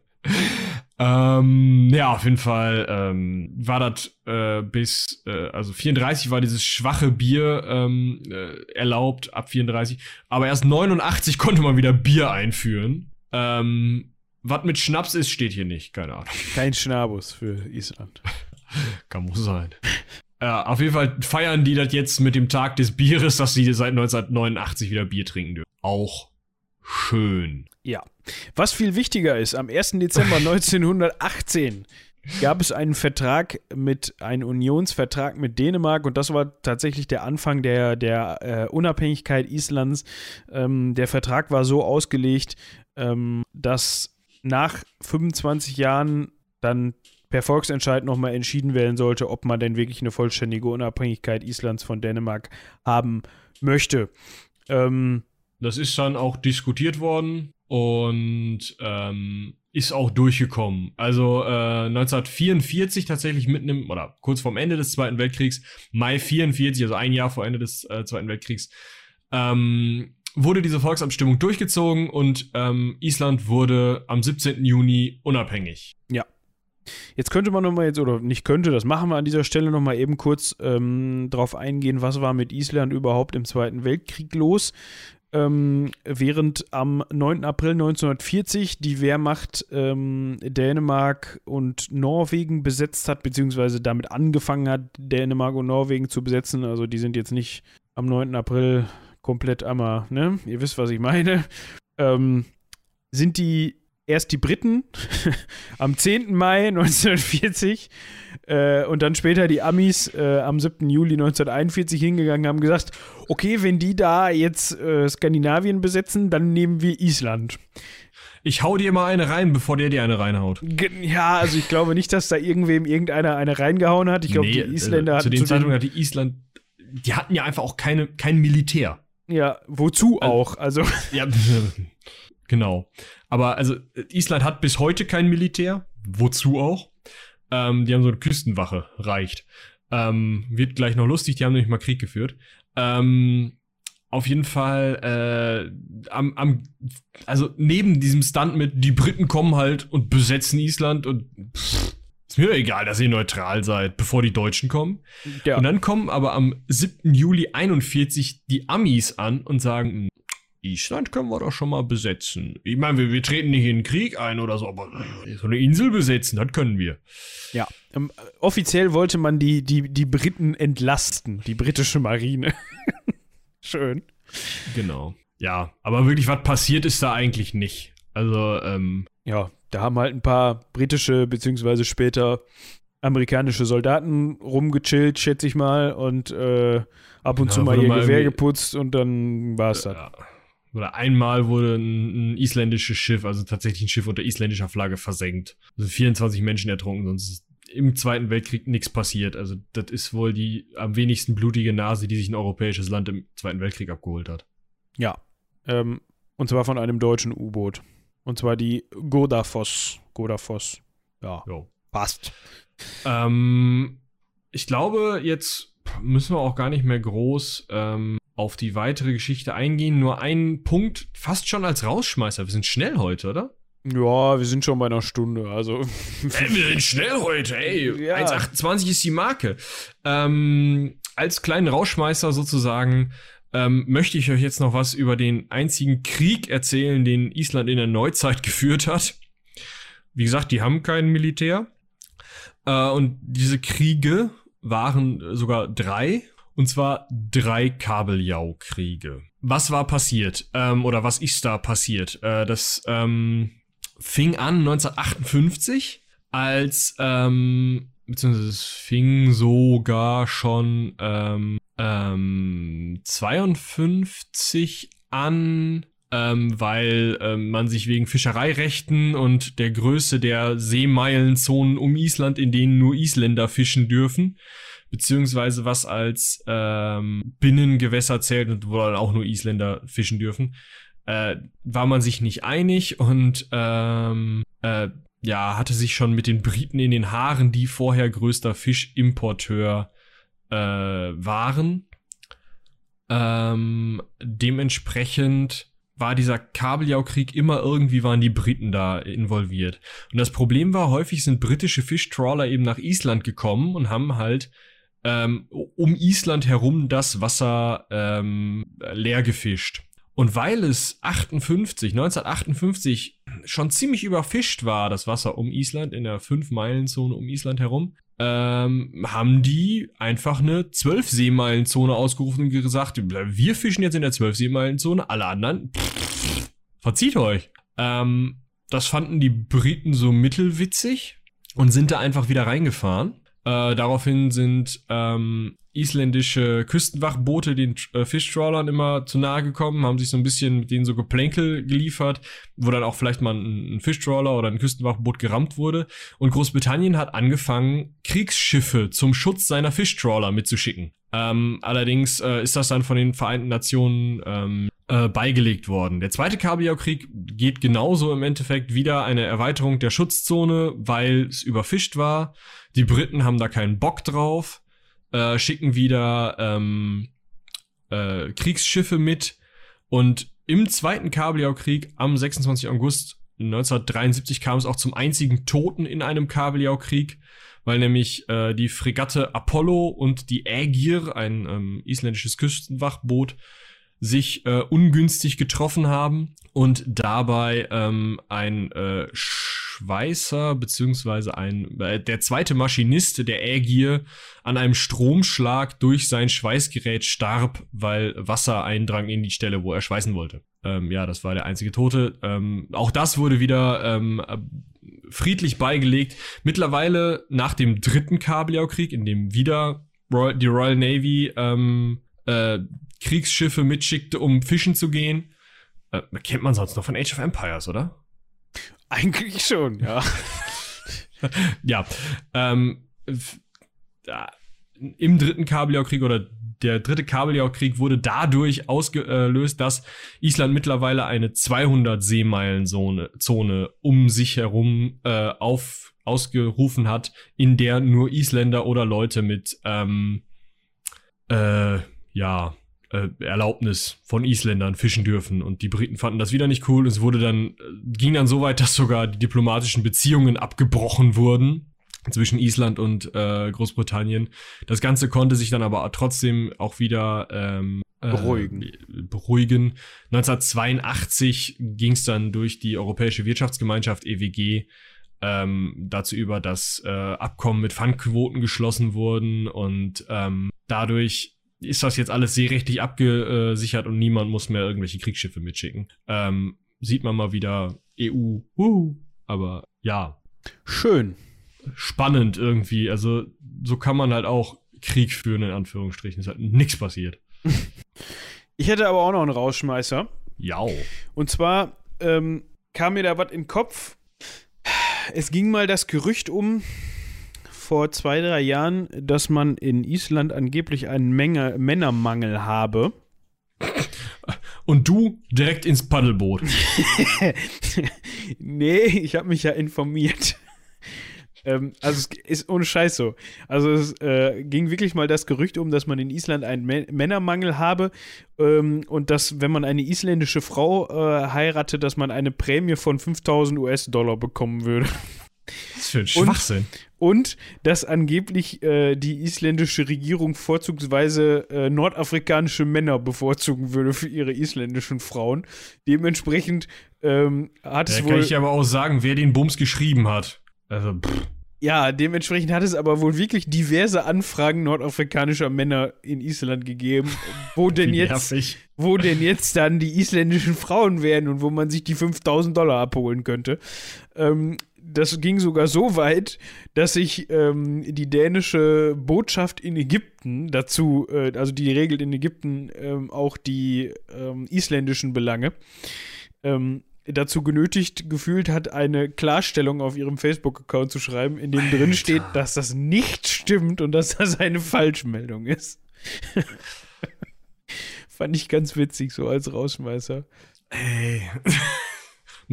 ähm, ja, auf jeden Fall ähm, war das äh, bis, äh, also 34 war dieses schwache Bier ähm, äh, erlaubt, ab 34. Aber erst 89 konnte man wieder Bier einführen. Ähm, was mit Schnaps ist, steht hier nicht. Keine Ahnung. Kein Schnabus für Island. Kann muss sein. Ja, auf jeden Fall feiern die das jetzt mit dem Tag des Bieres, dass sie seit 1989 wieder Bier trinken dürfen. Auch schön. Ja. Was viel wichtiger ist, am 1. Dezember 1918 gab es einen Vertrag mit, einen Unionsvertrag mit Dänemark und das war tatsächlich der Anfang der, der äh, Unabhängigkeit Islands. Ähm, der Vertrag war so ausgelegt, ähm, dass nach 25 Jahren dann per Volksentscheid nochmal entschieden werden sollte, ob man denn wirklich eine vollständige Unabhängigkeit Islands von Dänemark haben möchte. Ähm, Das ist dann auch diskutiert worden und ähm, ist auch durchgekommen. Also äh, 1944 tatsächlich mitten im, oder kurz vorm Ende des Zweiten Weltkriegs, Mai 44, also ein Jahr vor Ende des äh, Zweiten Weltkriegs, ähm, wurde diese Volksabstimmung durchgezogen und ähm, Island wurde am 17. Juni unabhängig. Jetzt könnte man nochmal jetzt, oder nicht könnte, das machen wir an dieser Stelle nochmal eben kurz ähm, drauf eingehen, was war mit Island überhaupt im Zweiten Weltkrieg los. Ähm, während am 9. April 1940 die Wehrmacht ähm, Dänemark und Norwegen besetzt hat, beziehungsweise damit angefangen hat, Dänemark und Norwegen zu besetzen. Also die sind jetzt nicht am 9. April komplett einmal, ne? Ihr wisst, was ich meine. Ähm, sind die erst die Briten am 10. Mai 1940 äh, und dann später die Amis äh, am 7. Juli 1941 hingegangen haben gesagt, okay, wenn die da jetzt äh, Skandinavien besetzen, dann nehmen wir Island. Ich hau dir mal eine rein, bevor der dir eine reinhaut. Ja, also ich glaube nicht, dass da irgendwem irgendeiner eine reingehauen hat. Ich glaube, nee, die Isländer äh, hatten. Zu den Zeitungen hat die Island, die hatten ja einfach auch keine, kein Militär. Ja, wozu also, auch? Also. Ja, genau. Aber also Island hat bis heute kein Militär. Wozu auch? Ähm, die haben so eine Küstenwache, reicht. Ähm, wird gleich noch lustig, die haben nämlich mal Krieg geführt. Ähm, auf jeden Fall äh, am, am, also neben diesem Stunt mit, die Briten kommen halt und besetzen Island und pff, ist mir egal, dass ihr neutral seid, bevor die Deutschen kommen. Ja. Und dann kommen aber am 7. Juli 41 die Amis an und sagen, Island können wir doch schon mal besetzen. Ich meine, wir, wir treten nicht in den Krieg ein oder so, aber so eine Insel besetzen, das können wir. Ja, ähm, offiziell wollte man die, die, die Briten entlasten, die britische Marine. Schön. Genau. Ja, aber wirklich, was passiert ist da eigentlich nicht. Also, ähm. Ja, da haben halt ein paar britische, beziehungsweise später amerikanische Soldaten rumgechillt, schätze ich mal, und äh, ab und ja, zu mal ihr Gewehr geputzt und dann war es das. Ja oder einmal wurde ein, ein, isländisches Schiff, also tatsächlich ein Schiff unter isländischer Flagge versenkt. Also 24 Menschen ertrunken, sonst ist im Zweiten Weltkrieg nichts passiert. Also das ist wohl die am wenigsten blutige Nase, die sich ein europäisches Land im Zweiten Weltkrieg abgeholt hat. Ja, ähm, und zwar von einem deutschen U-Boot. Und zwar die Godafoss. Godafoss. Ja, jo. passt. Ähm, ich glaube, jetzt müssen wir auch gar nicht mehr groß ähm, auf die weitere Geschichte eingehen. Nur ein Punkt, fast schon als Rausschmeißer. Wir sind schnell heute, oder? Ja, wir sind schon bei einer Stunde, also. Hey, wir sind schnell heute, ey. Ja. 1,28 ist die Marke. Ähm, als kleinen Rauschmeister sozusagen ähm, möchte ich euch jetzt noch was über den einzigen Krieg erzählen, den Island in der Neuzeit geführt hat. Wie gesagt, die haben kein Militär. Äh, und diese Kriege waren sogar drei und zwar drei Kabeljau-Kriege. Was war passiert? Ähm, oder was ist da passiert? Äh, das ähm, fing an 1958, als, ähm, beziehungsweise es fing sogar schon ähm, ähm, 52 an, ähm, weil ähm, man sich wegen Fischereirechten und der Größe der Seemeilenzonen um Island, in denen nur Isländer fischen dürfen, beziehungsweise was als ähm, Binnengewässer zählt und wo dann auch nur Isländer fischen dürfen, äh, war man sich nicht einig und ähm, äh, ja, hatte sich schon mit den Briten in den Haaren, die vorher größter Fischimporteur äh, waren. Ähm, dementsprechend war dieser Kabeljaukrieg immer irgendwie waren die Briten da involviert. Und das Problem war, häufig sind britische Fischtrawler eben nach Island gekommen und haben halt ähm, um Island herum das Wasser ähm, leer gefischt. Und weil es 58, 1958 schon ziemlich überfischt war, das Wasser um Island, in der 5-Meilen-Zone um Island herum, ähm, haben die einfach eine 12-Seemeilen-Zone ausgerufen und gesagt, wir fischen jetzt in der 12-Seemeilen-Zone, alle anderen, pff, verzieht euch. Ähm, das fanden die Briten so mittelwitzig und sind da einfach wieder reingefahren. Äh, daraufhin sind ähm, isländische Küstenwachboote den äh, Fischtrawlern immer zu nahe gekommen, haben sich so ein bisschen mit denen so Geplänkel geliefert, wo dann auch vielleicht mal ein, ein Fischtrawler oder ein Küstenwachboot gerammt wurde. Und Großbritannien hat angefangen, Kriegsschiffe zum Schutz seiner Fischtrawler mitzuschicken. Ähm, allerdings äh, ist das dann von den Vereinten Nationen ähm, äh, beigelegt worden. Der zweite Kabeljaukrieg geht genauso im Endeffekt wieder eine Erweiterung der Schutzzone, weil es überfischt war. Die Briten haben da keinen Bock drauf, äh, schicken wieder ähm, äh, Kriegsschiffe mit und im zweiten Kabeljaukrieg am 26. August 1973 kam es auch zum einzigen Toten in einem Kabeljaukrieg, weil nämlich äh, die Fregatte Apollo und die Ägir, ein ähm, isländisches Küstenwachboot, sich äh, ungünstig getroffen haben und dabei ähm, ein äh, Schweißer beziehungsweise ein äh, der zweite Maschinist der Ägier an einem Stromschlag durch sein Schweißgerät starb, weil Wasser eindrang in die Stelle, wo er schweißen wollte. ähm, ja, das war der einzige Tote. Ähm, auch das wurde wieder ähm, friedlich beigelegt. Mittlerweile nach dem dritten Kabeljau-Krieg, in dem wieder Royal, die Royal Navy ähm, äh, Kriegsschiffe mitschickte, um fischen zu gehen. Äh, kennt man sonst noch von Age of Empires, oder? Eigentlich schon, ja. ja. Ähm, Im dritten Kabeljau-Krieg oder der dritte Kabeljau-Krieg wurde dadurch ausgelöst, dass Island mittlerweile eine 200 Seemeilen-Zone Zone um sich herum äh, auf, ausgerufen hat, in der nur Isländer oder Leute mit ähm, äh, ja, äh, Erlaubnis von Isländern fischen dürfen. Und die Briten fanden das wieder nicht cool. Es wurde dann, äh, ging dann so weit, dass sogar die diplomatischen Beziehungen abgebrochen wurden zwischen Island und äh, Großbritannien. Das Ganze konnte sich dann aber trotzdem auch wieder ähm, äh, beruhigen. beruhigen. 1982 ging es dann durch die Europäische Wirtschaftsgemeinschaft EWG ähm, dazu über, dass äh, Abkommen mit Pfandquoten geschlossen wurden und ähm, dadurch ist das jetzt alles seerechtlich abgesichert und niemand muss mehr irgendwelche Kriegsschiffe mitschicken. Ähm, sieht man mal wieder EU, uh, aber ja. Schön spannend irgendwie. Also so kann man halt auch Krieg führen, in Anführungsstrichen. Es hat nichts passiert. Ich hätte aber auch noch einen Rausschmeißer. Ja. Und zwar ähm, kam mir da was in den Kopf. Es ging mal das Gerücht um, vor zwei, drei Jahren, dass man in Island angeblich einen Menge Männermangel habe. Und du direkt ins Paddelboot. nee, ich habe mich ja informiert. Ähm, also es ist ohne Scheiß so. Also es äh, ging wirklich mal das Gerücht um, dass man in Island einen M Männermangel habe ähm, und dass, wenn man eine isländische Frau äh, heiratet, dass man eine Prämie von 5000 US-Dollar bekommen würde. Was für ein Schwachsinn. Und, dass angeblich äh, die isländische Regierung vorzugsweise äh, nordafrikanische Männer bevorzugen würde für ihre isländischen Frauen. Dementsprechend ähm, hat es wohl. Kann ich aber auch sagen, wer den Bums geschrieben hat. Also, pff. Ja, dementsprechend hat es aber wohl wirklich diverse Anfragen nordafrikanischer Männer in Island gegeben, wo denn jetzt, wo denn jetzt dann die isländischen Frauen wären und wo man sich die 5000 Dollar abholen könnte. Ähm, das ging sogar so weit, dass sich ähm, die dänische Botschaft in Ägypten dazu, äh, also die regelt in Ägypten ähm, auch die ähm, isländischen Belange, ähm, dazu genötigt gefühlt hat, eine Klarstellung auf ihrem Facebook-Account zu schreiben, in dem Alter. drin steht, dass das nicht stimmt und dass das eine Falschmeldung ist. Fand ich ganz witzig, so als Rausschmeißer. Ey.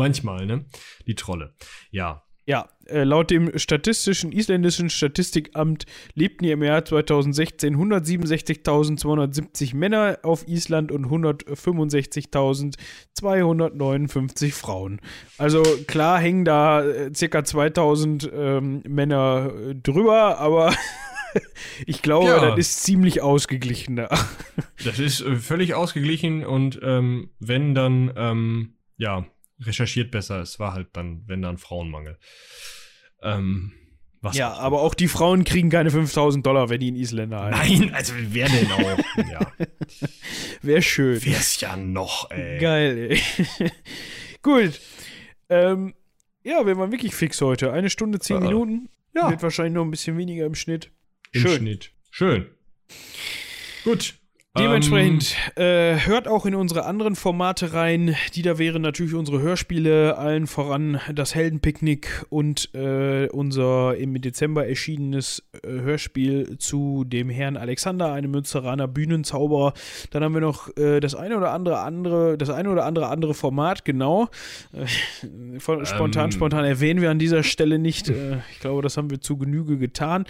Manchmal, ne? Die Trolle. Ja. Ja, äh, laut dem statistischen isländischen Statistikamt lebten im Jahr 2016 167.270 Männer auf Island und 165.259 Frauen. Also klar hängen da äh, circa 2000 ähm, Männer äh, drüber, aber ich glaube, ja. das ist ziemlich ausgeglichen da. das ist völlig ausgeglichen und ähm, wenn dann, ähm, ja, recherchiert besser. Es war halt dann, wenn dann Frauenmangel. Ähm, was ja, aber auch die Frauen kriegen keine 5000 Dollar, wenn die in Isländer heiraten. Nein, also wer denn auch? ja. Wäre schön. Wär's ja noch, ey. Geil, ey. Gut. Ähm, ja, wir waren wirklich fix heute. Eine Stunde, zehn uh, Minuten. Ja. Wird wahrscheinlich noch ein bisschen weniger im Schnitt. Im Schön. Schnitt. Schön. Gut. Dementsprechend ähm, äh, hört auch in unsere anderen Formate rein. Die da wären natürlich unsere Hörspiele, allen voran das Heldenpicknick und äh, unser im Dezember erschienenes äh, Hörspiel zu dem Herrn Alexander, einem Münsteraner Bühnenzauberer. Dann haben wir noch äh, das eine oder andere andere, das eine oder andere andere Format, genau. Äh, von, spontan, ähm, spontan erwähnen wir an dieser Stelle nicht. Äh, ich glaube, das haben wir zu Genüge getan.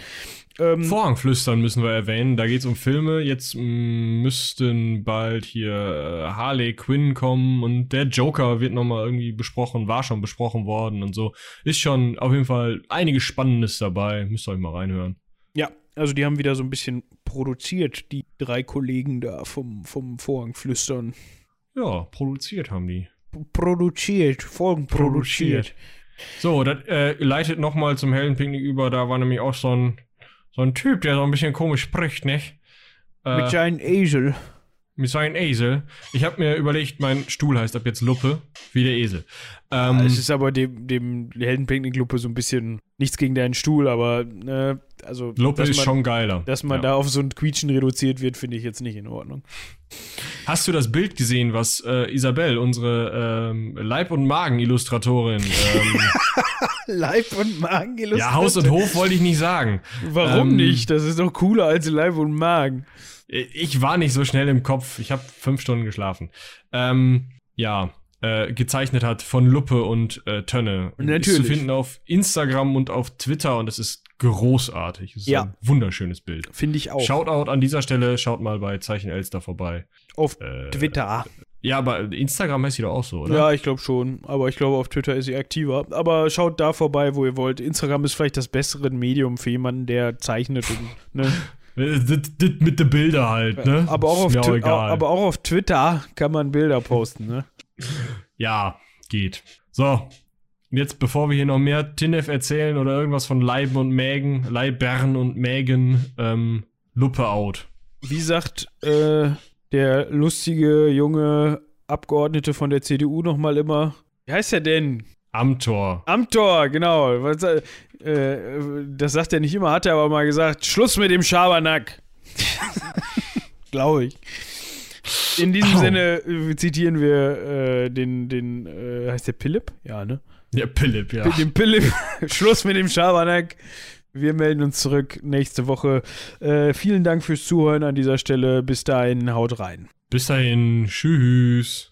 Ähm, Vorhangflüstern müssen wir erwähnen. Da geht es um Filme. Jetzt mm, müssten bald hier äh, Harley Quinn kommen und der Joker wird nochmal irgendwie besprochen, war schon besprochen worden und so. Ist schon auf jeden Fall einiges Spannendes dabei. Müsst ihr euch mal reinhören. Ja, also die haben wieder so ein bisschen produziert, die drei Kollegen da vom, vom Vorhangflüstern. Ja, produziert haben die. P produziert, Folgen produziert. So, das äh, leitet nochmal zum Heldenpicknick über. Da war nämlich auch so ein so ein Typ, der so ein bisschen komisch spricht, nicht? Äh, mit seinem Esel. Es war ein Esel. Ich habe mir überlegt, mein Stuhl heißt ab jetzt Luppe, wie der Esel. Ähm, es ist aber dem, dem Heldenpicknick-Luppe so ein bisschen nichts gegen deinen Stuhl, aber ne, also. Luppe ist man, schon geiler. Dass man Ja. da auf so ein Quietschen reduziert wird, finde ich jetzt nicht in Ordnung. Hast du das Bild gesehen, was äh, Isabel, unsere ähm, Leib- und Magen-Illustratorin, ähm, Leib und Magen ja, Haus und Hof wollte ich nicht sagen. Warum Ähm, nicht? Das ist doch cooler als Leib und Magen. Ich war nicht so schnell im Kopf. Ich habe fünf Stunden geschlafen. Ähm, ja, äh, gezeichnet hat von Luppe und äh, Tönne. Ist Natürlich. zu finden auf Instagram und auf Twitter und es ist großartig. Es ist Ja. ein wunderschönes Bild. Finde ich auch. Shoutout an dieser Stelle, schaut mal bei Zeichen Elster vorbei. auf Äh, Twitter. Ja, aber Instagram heißt sie doch auch so, oder? Ja, ich glaube schon. Aber ich glaube, auf Twitter ist sie aktiver. Aber schaut da vorbei, wo ihr wollt. Instagram ist vielleicht das bessere Medium für jemanden, der zeichnet. Und, ne? Äh, Das, das mit den Bildern halt, ne? aber, auch auf egal. aber auch auf Twitter kann man Bilder posten. Ne? Ja, geht. So. Und Jetzt, bevor wir hier noch mehr Tinef erzählen oder irgendwas von Leiben und Mägen, Leibern und Mägen, ähm, Luppe out. Wie sagt äh, der lustige junge Abgeordnete von der CDU nochmal immer? Wie heißt er denn? Amtor. Amtor, genau. Äh, äh, das sagt er nicht immer, hat er aber mal gesagt. Schluss mit dem Schabernack. Glaube ich. In diesem. Sinne äh, zitieren wir äh, den, den äh, heißt der Philipp? Ja, ne? Ja, Philipp, ja. Den Philipp. Schluss mit dem Schabernack. Wir melden uns zurück nächste Woche. Äh, vielen Dank fürs Zuhören an dieser Stelle. Bis dahin, haut rein. Bis dahin, tschüss.